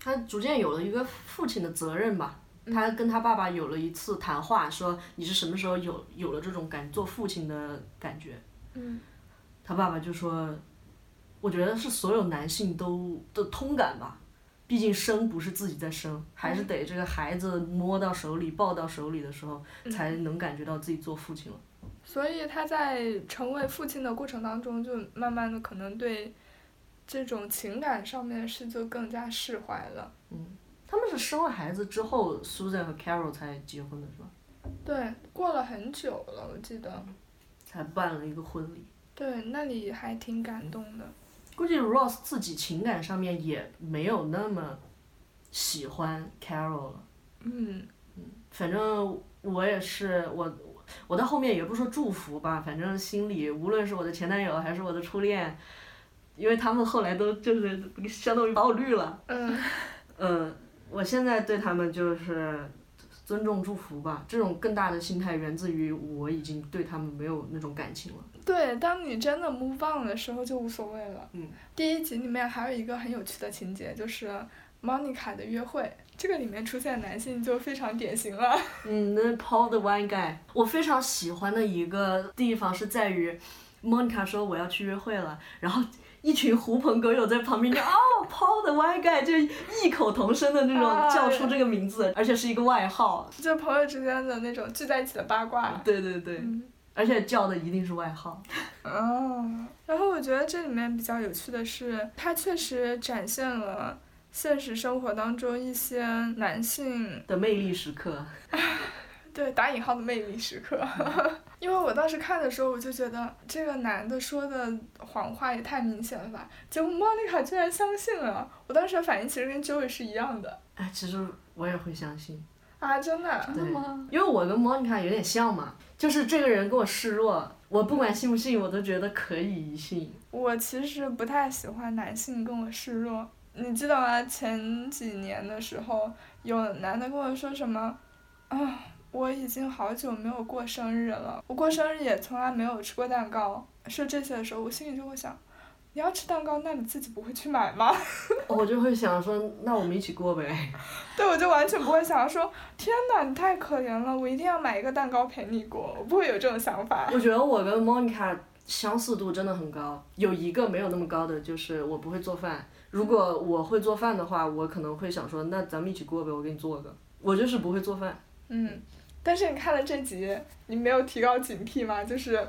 他逐渐有了一个父亲的责任吧。他跟他爸爸有了一次谈话，说你是什么时候有有了这种感做父亲的感觉？嗯他爸爸就说，我觉得是所有男性都的通感吧，毕竟生不是自己在生，还是得这个孩子摸到手里、抱到手里的时候，才能感觉到自己做父亲了。所以他在成为父亲的过程当中，就慢慢的可能对这种情感上面的事就更加释怀了。嗯他们是生了孩子之后，Susan 和 Carol 才结婚的是吧？对，过了很久了，我记得。才办了一个婚礼。对，那里还挺感动的。估计 Ross 自己情感上面也没有那么喜欢 Carol 了。嗯反正我也是，我我到后面也不说祝福吧，反正心里无论是我的前男友还是我的初恋，因为他们后来都就是相当于把我绿了，嗯嗯，我现在对他们就是尊重祝福吧，这种更大的心态源自于我已经对他们没有那种感情了。对，当你真的 move on 的时候就无所谓了。嗯。第一集里面还有一个很有趣的情节，就是 Monica 的约会，这个里面出现男性就非常典型了。嗯，那 Paul the Wine Guy，我非常喜欢的一个地方是在于，Monica 说我要去约会了，然后一群狐朋狗友在旁边就哦 Paul the Wine Guy 就异口同声的那种啊叫出这个名字，而且是一个外号。就朋友之间的那种聚在一起的八卦。对对对，嗯。而且叫的一定是外号。哦，然后我觉得这里面比较有趣的是，它确实展现了现实生活当中一些男性的魅力时刻，对打引号的魅力时刻。因为我当时看的时候，我就觉得这个男的说的谎话也太明显了吧，结果莫妮卡居然相信了。我当时的反应其实跟 Joey 是一样的哎，其实我也会相信，啊，真的。真的吗？因为我跟 Monica 有点像嘛，就是这个人给我示弱，我不管信不信，我都觉得可以信。我其实不太喜欢男性跟我示弱，你知道吗？前几年的时候，有男的跟我说什么，啊，我已经好久没有过生日了，我过生日也从来没有吃过蛋糕，说这些的时候，我心里就会想，你要吃蛋糕，那你自己不会去买吗？我就会想说，那我们一起过呗。对，我就完全不会想说，天哪，你太可怜了，我一定要买一个蛋糕陪你过，我不会有这种想法。我觉得我跟 Monica 相似度真的很高，有一个没有那么高的，就是我不会做饭。如果我会做饭的话，我可能会想说，那咱们一起过呗，我给你做个。我就是不会做饭。嗯，但是你看了这集，你没有提高警惕吗？就是。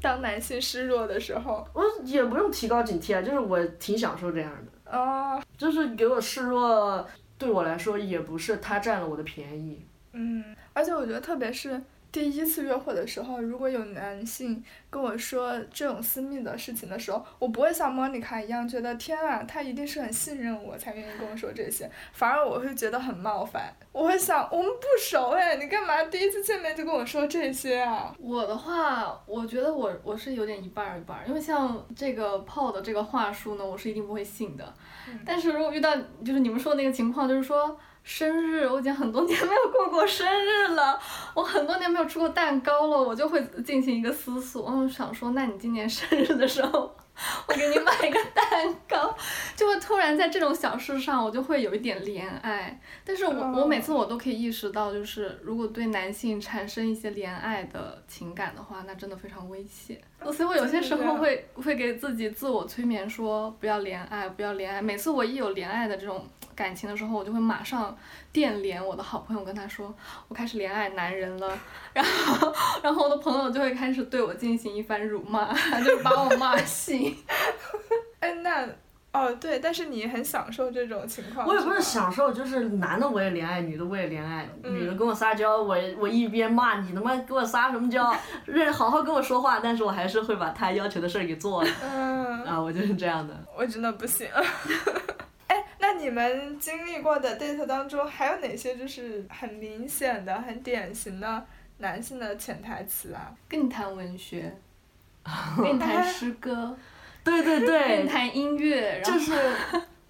当男性示弱的时候，我也不用提高警惕啊，就是我挺享受这样的。哦。就是给我示弱，对我来说也不是他占了我的便宜。嗯，而且我觉得特别是。第一次约会的时候，如果有男性跟我说这种私密的事情的时候，我不会像莫妮卡一样觉得天啊，他一定是很信任我才愿意跟我说这些，反而我会觉得很冒犯。我会想，我们不熟哎，你干嘛第一次见面就跟我说这些啊？我的话，我觉得我我是有点一半儿一半儿，因为像这个泡的这个话术呢，我是一定不会信的。但是如果遇到就是你们说的那个情况，就是说。生日，我已经很多年没有过过生日了，我很多年没有吃过蛋糕了，我就会进行一个思索，我想说，那你今年生日的时候，我给你买一个蛋糕，就会突然在这种小事上，我就会有一点怜爱。但是我我每次我都可以意识到，就是如果对男性产生一些怜爱的情感的话，那真的非常危险。所以我有些时候会会给自己自我催眠说，不要怜爱，不要怜爱。每次我一有怜爱的这种。感情的时候，我就会马上电联我的好朋友，跟他说我开始怜爱男人了，然后，然后我的朋友就会开始对我进行一番辱骂，就是把我骂醒。哎，那哦对，但是你很享受这种情况。我也不是享受，就是男的我也怜爱，女的我也怜爱。女的跟我撒娇，我我一边骂你他妈给我撒什么娇，认好好跟我说话，但是我还是会把他要求的事儿给做了。嗯。啊，我就是这样的。我真的不行。那你们经历过的 date 当中，还有哪些就是很明显的、很典型的男性的潜台词啊？跟你谈文学，跟你谈诗歌，对对对，跟你谈音乐，就是。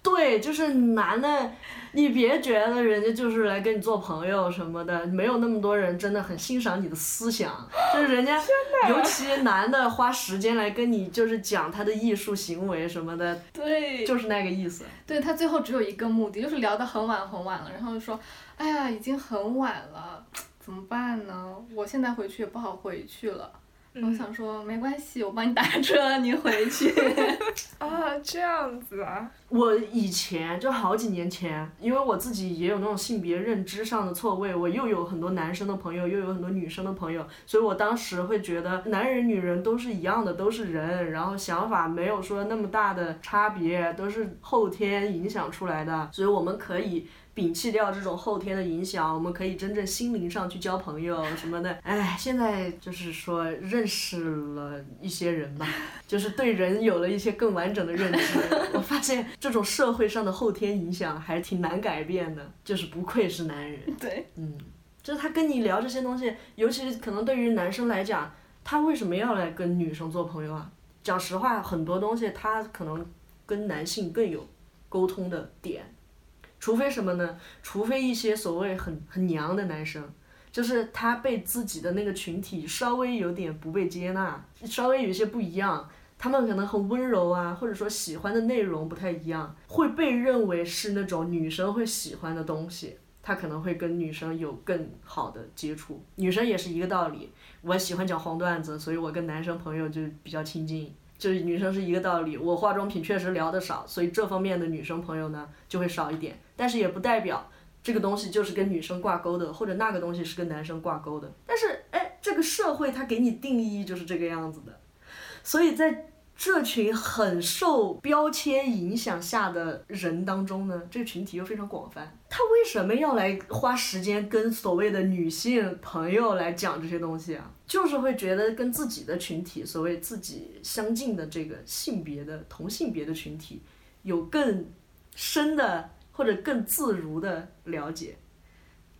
对，就是男的，你别觉得人家就是来跟你做朋友什么的，没有那么多人真的很欣赏你的思想，就是人家，尤其男的花时间来跟你就是讲他的艺术行为什么的，对，就是那个意思。对他最后只有一个目的，就是聊得很晚很晚了，然后就说，哎呀，已经很晚了，怎么办呢？我现在回去也不好回去了。我想说没关系，我帮你打车，你回去。啊，这样子啊！我以前就好几年前，因为我自己也有那种性别认知上的错位，我又有很多男生的朋友，又有很多女生的朋友，所以我当时会觉得男人女人都是一样的，都是人，然后想法没有说那么大的差别，都是后天影响出来的，所以我们可以。摒弃掉这种后天的影响，我们可以真正心灵上去交朋友什么的。哎，现在就是说认识了一些人吧，就是对人有了一些更完整的认知。我发现这种社会上的后天影响还挺难改变的，就是不愧是男人。对，嗯，就是他跟你聊这些东西，尤其是可能对于男生来讲，他为什么要来跟女生做朋友啊？讲实话，很多东西他可能跟男性更有沟通的点。除非什么呢？除非一些所谓很很娘的男生，就是他被自己的那个群体稍微有点不被接纳，稍微有一些不一样，他们可能很温柔啊，或者说喜欢的内容不太一样，会被认为是那种女生会喜欢的东西，他可能会跟女生有更好的接触。女生也是一个道理，我喜欢讲黄段子，所以我跟男生朋友就比较亲近。就是女生是一个道理，我化妆品确实聊得少，所以这方面的女生朋友呢就会少一点。但是也不代表这个东西就是跟女生挂钩的，或者那个东西是跟男生挂钩的。但是哎，这个社会它给你定义就是这个样子的，所以在。这群很受标签影响下的人当中呢，这个群体又非常广泛。他为什么要来花时间跟所谓的女性朋友来讲这些东西啊？就是会觉得跟自己的群体，所谓自己相近的这个性别的同性别的群体，有更深的或者更自如的了解，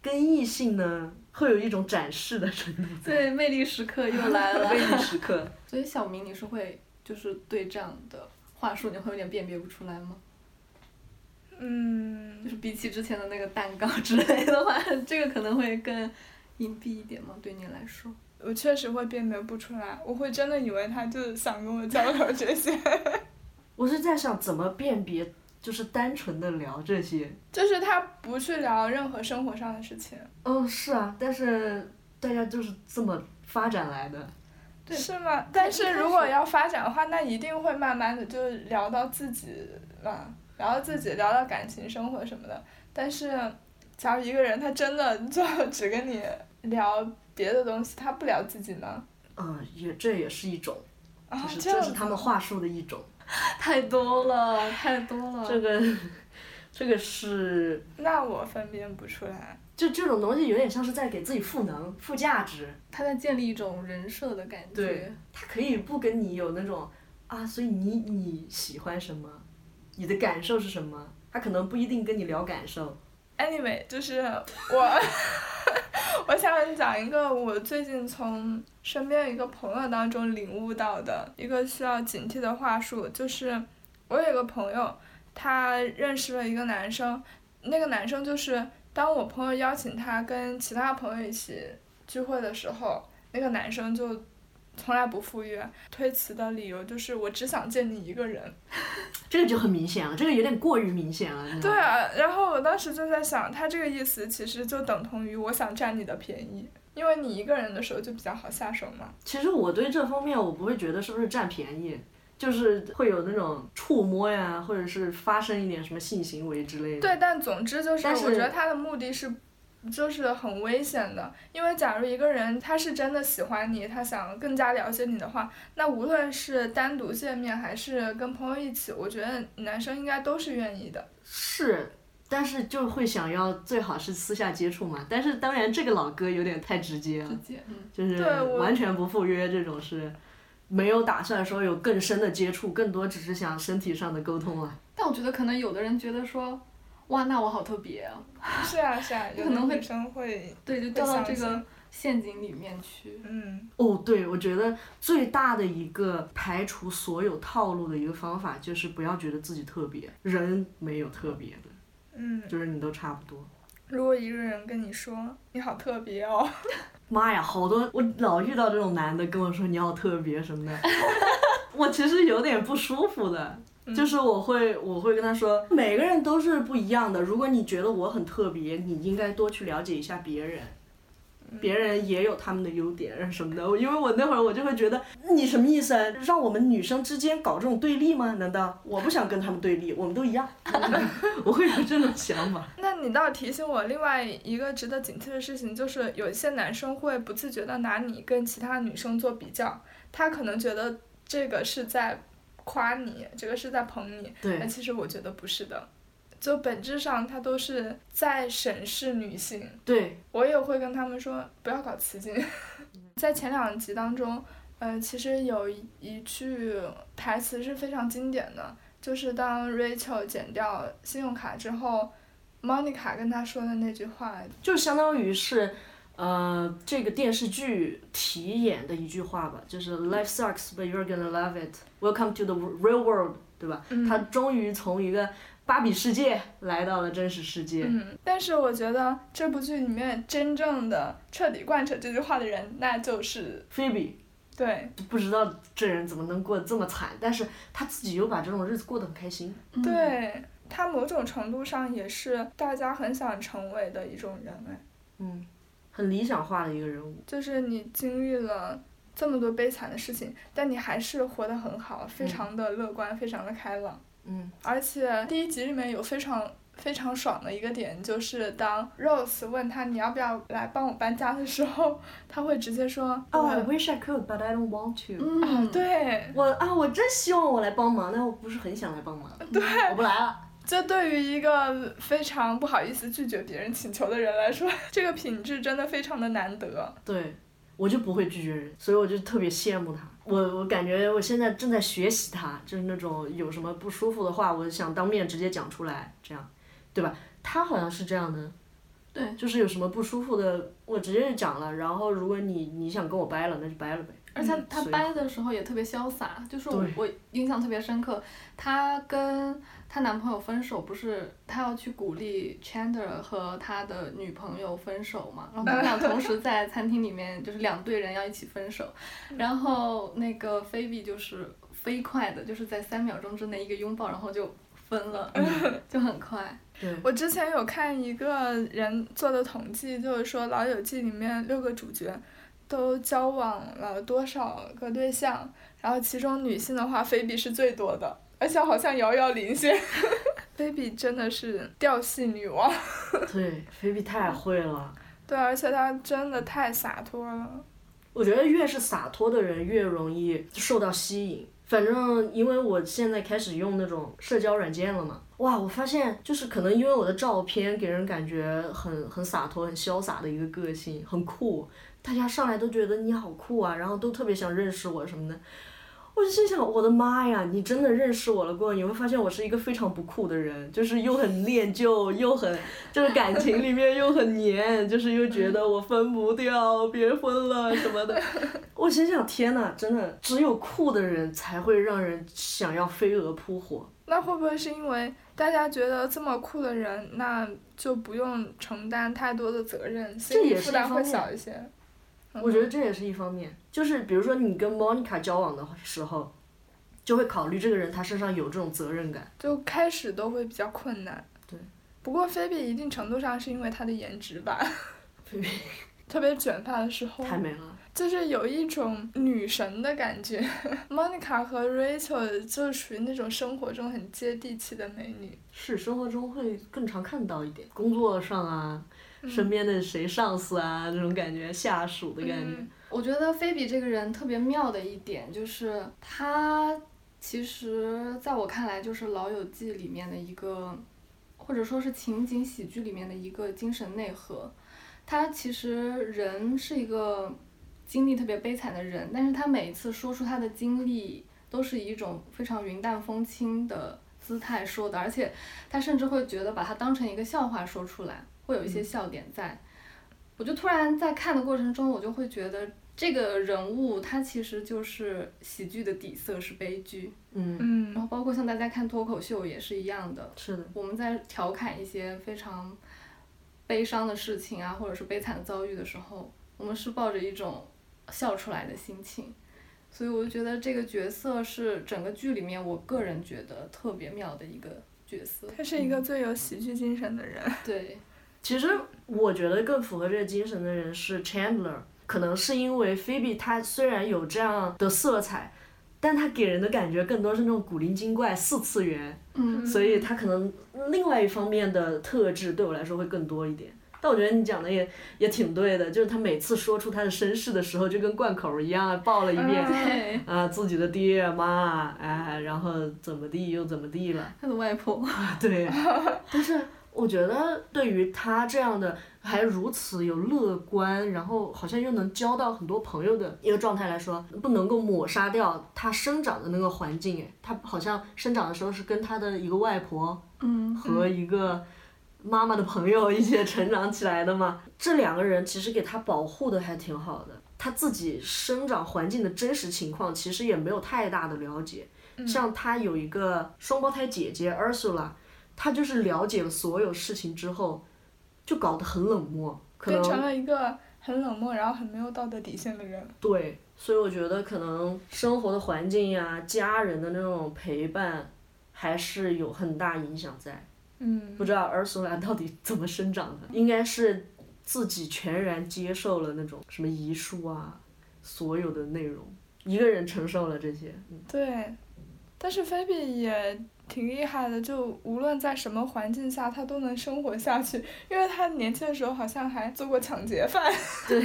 跟异性呢会有一种展示的程度。对，魅力时刻又来了。魅力时刻。所以小明，你是会。就是对这样的话术，你会有点辨别不出来吗？嗯，就是比起之前的那个蛋糕之类的话，这个可能会更隐蔽一点吗？对你来说？我确实会辨别不出来，我会真的以为他就是想跟我交流这些。我是在想怎么辨别，就是单纯的聊这些。就是他不去聊任何生活上的事情。哦，是啊，但是大家就是这么发展来的。对是吗？但是如果要发展的话，那一定会慢慢的就聊到自己嘛，聊到自己，聊到感情生活什么的。但是，假如一个人他真的就 只跟你聊别的东西，他不聊自己呢？嗯，也这也是一种，啊，就是这这是他们话术的一种。太多了，太多了。这个，这个是，那我分辨不出来。就这种东西有点像是在给自己赋能、赋价值。他在建立一种人设的感觉。对，他可以不跟你有那种啊，所以你你喜欢什么，你的感受是什么，他可能不一定跟你聊感受。Anyway，就是我，我想讲一个我最近从身边一个朋友当中领悟到的一个需要警惕的话术，就是我有一个朋友，他认识了一个男生，那个男生就是当我朋友邀请他跟其他朋友一起聚会的时候，那个男生就从来不赴约，推辞的理由就是我只想见你一个人。这个就很明显了，这个有点过于明显了。对啊，然后我当时就在想，他这个意思其实就等同于我想占你的便宜，因为你一个人的时候就比较好下手嘛。其实我对这方面我不会觉得是不是占便宜，就是会有那种触摸呀，或者是发生一点什么性行为之类的。对，但总之就是，但是我觉得他的目的是，就是很危险的，因为假如一个人他是真的喜欢你，他想更加了解你的话，那无论是单独见面还是跟朋友一起，我觉得男生应该都是愿意的。是，但是就会想要最好是私下接触嘛。但是当然这个老哥有点太直接了直，接，嗯，就是完全不赴约这种是。没有打算说有更深的接触，更多只是想身体上的沟通了。但我觉得可能有的人觉得说，哇，那我好特别啊，是啊是啊，有可能会生会，对，就掉到这个陷阱里面去。嗯，哦，对，我觉得最大的一个排除所有套路的一个方法，就是不要觉得自己特别，人没有特别的，嗯，就是你都差不多。如果一个人跟你说你好特别哦，妈呀，好多我老遇到这种男的跟我说你好特别什么的，我其实有点不舒服的。就是我会我会跟他说，每个人都是不一样的。如果你觉得我很特别，你应该多去了解一下别人，别人也有他们的优点什么的。因为我那会儿我就会觉得，你什么意思啊？让我们女生之间搞这种对立吗？难道我不想跟他们对立？我们都一样。我会有这种想法。那你倒提醒我另外一个值得警惕的事情，就是有一些男生会不自觉的拿你跟其他女生做比较，他可能觉得这个是在夸你，这个是在捧你，对。但其实我觉得不是的，就本质上他都是在审视女性。对，我也会跟他们说不要搞雌竞。在前两集当中，呃，其实有一一句台词是非常经典的，就是当 Rachel 剪掉信用卡之后，Monica 跟他说的那句话，就相当于是，呃，这个电视剧题演的一句话吧，就是 Life sucks, but you're gonna love it. Welcome to the real world，对吧？嗯他终于从一个芭比世界来到了真实世界。嗯，但是我觉得这部剧里面真正的彻底贯彻这句话的人，那就是菲比对不知道这人怎么能过得这么惨，但是他自己又把这种日子过得很开心。嗯，对，他某种程度上也是大家很想成为的一种人哎。嗯，很理想化的一个人物。就是你经历了这么多悲惨的事情，但你还是活得很好，非常的乐观，非常的开朗。嗯，而且第一集里面有非常非常爽的一个点，就是当 Rose 问他你要不要来帮我搬家的时候，他会直接说哦、i wish I could, but I don't want to。嗯，啊，对，我啊，我真希望我来帮忙，但我不是很想来帮忙。对，我不来了。这对于一个非常不好意思拒绝别人请求的人来说，这个品质真的非常的难得。对，我就不会拒绝人，所以我就特别羡慕他。我我感觉我现在正在学习他，就是那种有什么不舒服的话，我想当面直接讲出来，这样，对吧？他好像是这样的，对，就是有什么不舒服的，我直接就讲了。然后如果你你想跟我掰了，那就掰了呗。而且他掰的时候也特别潇洒，就是我我印象特别深刻，他跟她男朋友分手，不是她要去鼓励 Chandler 和他的女朋友分手嘛，然后他们俩同时在餐厅里面，就是两队人要一起分手，然后那个 Phoebe 就是。飞快的，就是在三秒钟之内一个拥抱，然后就分了，就很快。对，我之前有看一个人做的统计，就是说《老友记》里面六个主角都交往了多少个对象，然后其中女性的话，菲比是最多的，而且好像遥遥领先。菲比真的是调戏女王。对，菲比太会了。对，而且她真的太洒脱了。我觉得越是洒脱的人越容易受到吸引。反正因为我现在开始用那种社交软件了嘛，哇，我发现就是可能因为我的照片给人感觉很很洒脱、很潇洒的一个个性，很酷，大家上来都觉得你好酷啊，然后都特别想认识我什么的。我就心想，我的妈呀！你真的认识我了过后？你会发现我是一个非常不酷的人，就是又很恋旧，又很就是感情里面又很黏，就是又觉得我分不掉，别分了什么的。我心想，天呐，真的只有酷的人才会让人想要飞蛾扑火。那会不会是因为大家觉得这么酷的人，那就不用承担太多的责任，心理负担会小一些？我觉得这也是一方面，就是比如说你跟 Monica 交往的时候，就会考虑这个人他身上有这种责任感，就开始都会比较困难。对。不过菲比一定程度上是因为她的颜值吧。菲比。特别卷发的时候。太美了。就是有一种女神的感觉。Monica 和 Rachel 就属于那种生活中很接地气的美女。是，生活中会更常看到一点，工作上啊。身边的谁上司啊，这种感觉，下属的感觉。我觉得菲比这个人特别妙的一点就是，他其实在我看来就是《老友记》里面的一个，或者说是情景喜剧里面的一个精神内核。他其实人是一个经历特别悲惨的人，但是他每一次说出他的经历，都是以一种非常云淡风轻的姿态说的，而且他甚至会觉得把它当成一个笑话说出来。会有一些笑点在，我就突然在看的过程中，我就会觉得这个人物他其实就是喜剧的底色是悲剧，嗯。嗯，然后包括像大家看脱口秀也是一样的，是的，我们在调侃一些非常悲伤的事情啊，或者是悲惨的遭遇的时候，我们是抱着一种笑出来的心情，所以我就觉得这个角色是整个剧里面我个人觉得特别妙的一个角色，他是一个最有喜剧精神的人，对。其实我觉得更符合这个精神的人是 Chandler，可能是因为 Phoebe 她虽然有这样的色彩，但她给人的感觉更多是那种古灵精怪、四次元，嗯，所以她可能另外一方面的特质对我来说会更多一点。但我觉得你讲的也也挺对的，就是他每次说出他的身世的时候，就跟贯口一样，报了一遍，啊，自己的爹妈，哎，然后怎么地又怎么地了，他的外婆，对，但是。我觉得对于他这样的还如此有乐观，然后好像又能交到很多朋友的一个状态来说，不能够抹杀掉他生长的那个环境。哎，他好像生长的时候是跟他的一个外婆，嗯，和一个妈妈的朋友一起 成长起来的嘛。这两个人其实给他保护的还挺好的，他自己生长环境的真实情况其实也没有太大的了解。像他有一个双胞胎姐姐 Ursula。他就是了解了所有事情之后，就搞得很冷漠，变成了一个很冷漠，然后很没有道德底线的人。对，所以我觉得可能生活的环境呀、家人的那种陪伴，还是有很大影响在。嗯。不知道儿苏兰到底怎么生长的？应该是自己全然接受了那种什么遗书啊，所有的内容，一个人承受了这些。嗯。对，但是菲比也。挺厉害的，就无论在什么环境下，他都能生活下去。因为他年轻的时候好像还做过抢劫犯。对，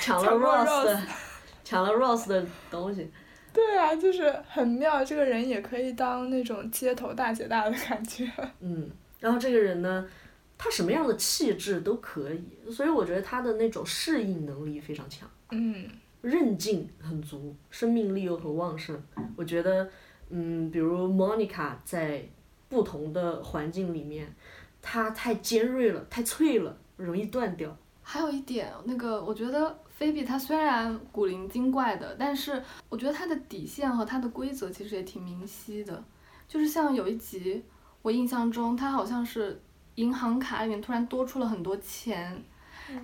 抢了 Rose 的，抢了 Rose 的东西。对啊，就是很妙，这个人也可以当那种街头大姐大的感觉。嗯，然后这个人呢，他什么样的气质都可以，所以我觉得他的那种适应能力非常强。嗯。韧劲很足，生命力又很旺盛，我觉得。嗯，比如 Monica 在不同的环境里面，她太尖锐了，太脆了，容易断掉。还有一点，那个我觉得菲比她虽然古灵精怪的，但是我觉得她的底线和她的规则其实也挺明晰的。就是像有一集，我印象中她好像是银行卡里面突然多出了很多钱，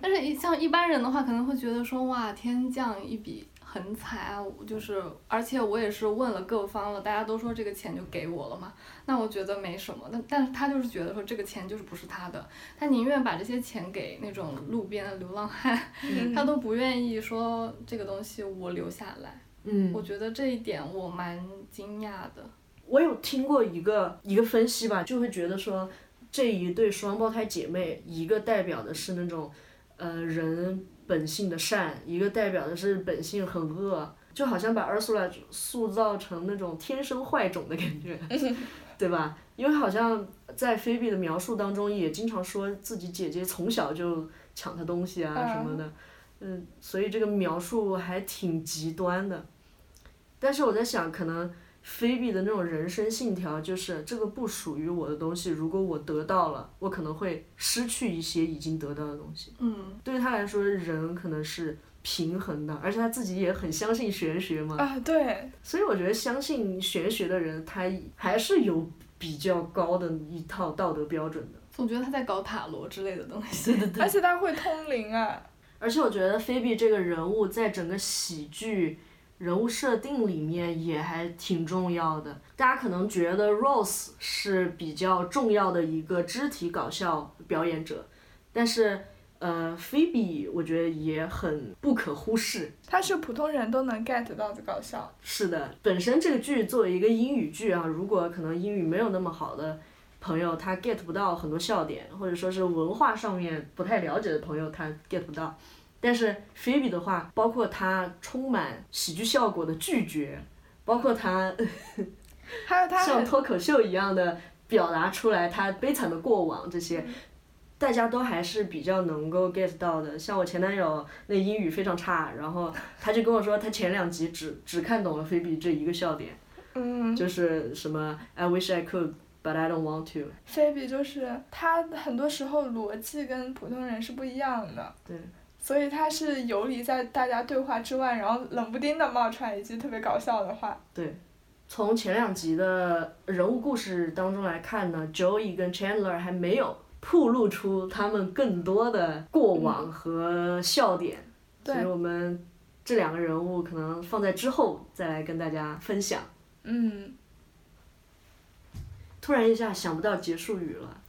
但是像一般人的话可能会觉得说哇天降一笔。很惨啊，就是而且我也是问了各方了，大家都说这个钱就给我了嘛，那我觉得没什么，但但是他就是觉得说这个钱就是不是他的，他宁愿把这些钱给那种路边的流浪汉，他都不愿意说这个东西我留下来。嗯我觉得这一点我蛮惊讶的。我有听过一个一个分析吧，就会觉得说这一对双胞胎姐妹，一个代表的是那种呃人本性的善，一个代表的是本性很恶，就好像把 Ursula 塑造成那种天生坏种的感觉，对吧？因为好像在菲比的描述当中，也经常说自己姐姐从小就抢她东西啊什么的，嗯，所以这个描述还挺极端的。但是我在想，可能菲比的那种人生信条就是这个不属于我的东西，如果我得到了，我可能会失去一些已经得到的东西。嗯，对于他来说，人可能是平衡的，而且他自己也很相信玄学嘛，啊，对，所以我觉得相信玄学的人，他还是有比较高的一套道德标准的。总觉得他在搞塔罗之类的东西。而且他会通灵啊，而且我觉得菲比这个人物在整个喜剧人物设定里面也还挺重要的。大家可能觉得 Rose 是比较重要的一个肢体搞笑表演者，但是呃，，Phoebe 我觉得也很不可忽视。他是普通人都能 get 到的搞笑。是的，本身这个剧作为一个英语剧啊，如果可能英语没有那么好的朋友，他 get 不到很多笑点，或者说是文化上面不太了解的朋友，他 get 不到。但是菲比的话，包括他充满喜剧效果的拒绝，包括他 还有他 像脱口秀一样的表达出来他悲惨的过往这些，大家都还是比较能够 get 到的。像我前男友那英语非常差，然后他就跟我说，他前两集只只看懂了菲比这一个笑点，嗯，就是什么 I wish I could but I don't want to。菲比就是他很多时候逻辑跟普通人是不一样的。对。所以他是游离在大家对话之外，然后冷不丁的冒出来一句特别搞笑的话。对从前两集的人物故事当中来看呢，Joey 跟 Chandler 还没有暴露出他们更多的过往和笑点，所以，我们这两个人物可能放在之后再来跟大家分享。嗯，突然一下想不到结束语了，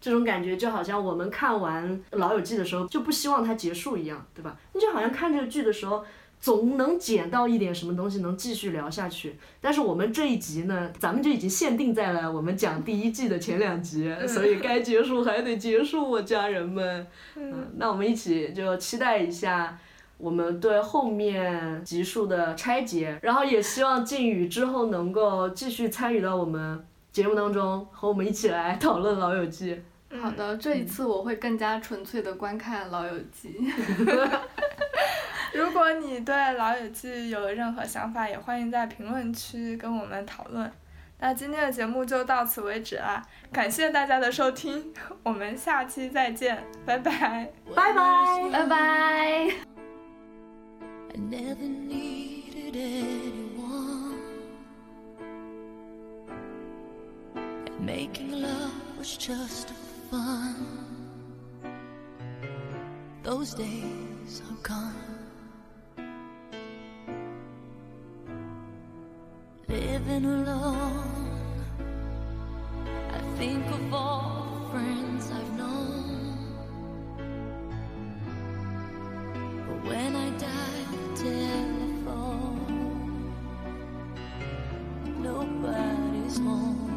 这种感觉就好像我们看完《老友记》的时候就不希望它结束一样，对吧？你就好像看这个剧的时候。总能捡到一点什么东西能继续聊下去，但是我们这一集呢，咱们就已经限定在了我们讲第一季的前两集，所以该结束还得结束，我家人们。嗯，那我们一起就期待一下我们对后面集数的拆解，然后也希望靖宇之后能够继续参与到我们节目当中，和我们一起来讨论《老友记》。嗯好的，这一次我会更加纯粹的观看《老友记》。如果你对《老友记》有任何想法，也欢迎在评论区跟我们讨论。那今天的节目就到此为止啦，感谢大家的收听，我们下期再见，拜拜。拜拜。拜拜。Making love was just fun. Those days are gone. Living alone, I think of all the friends I've known. But when I dial the telephone, nobody's home.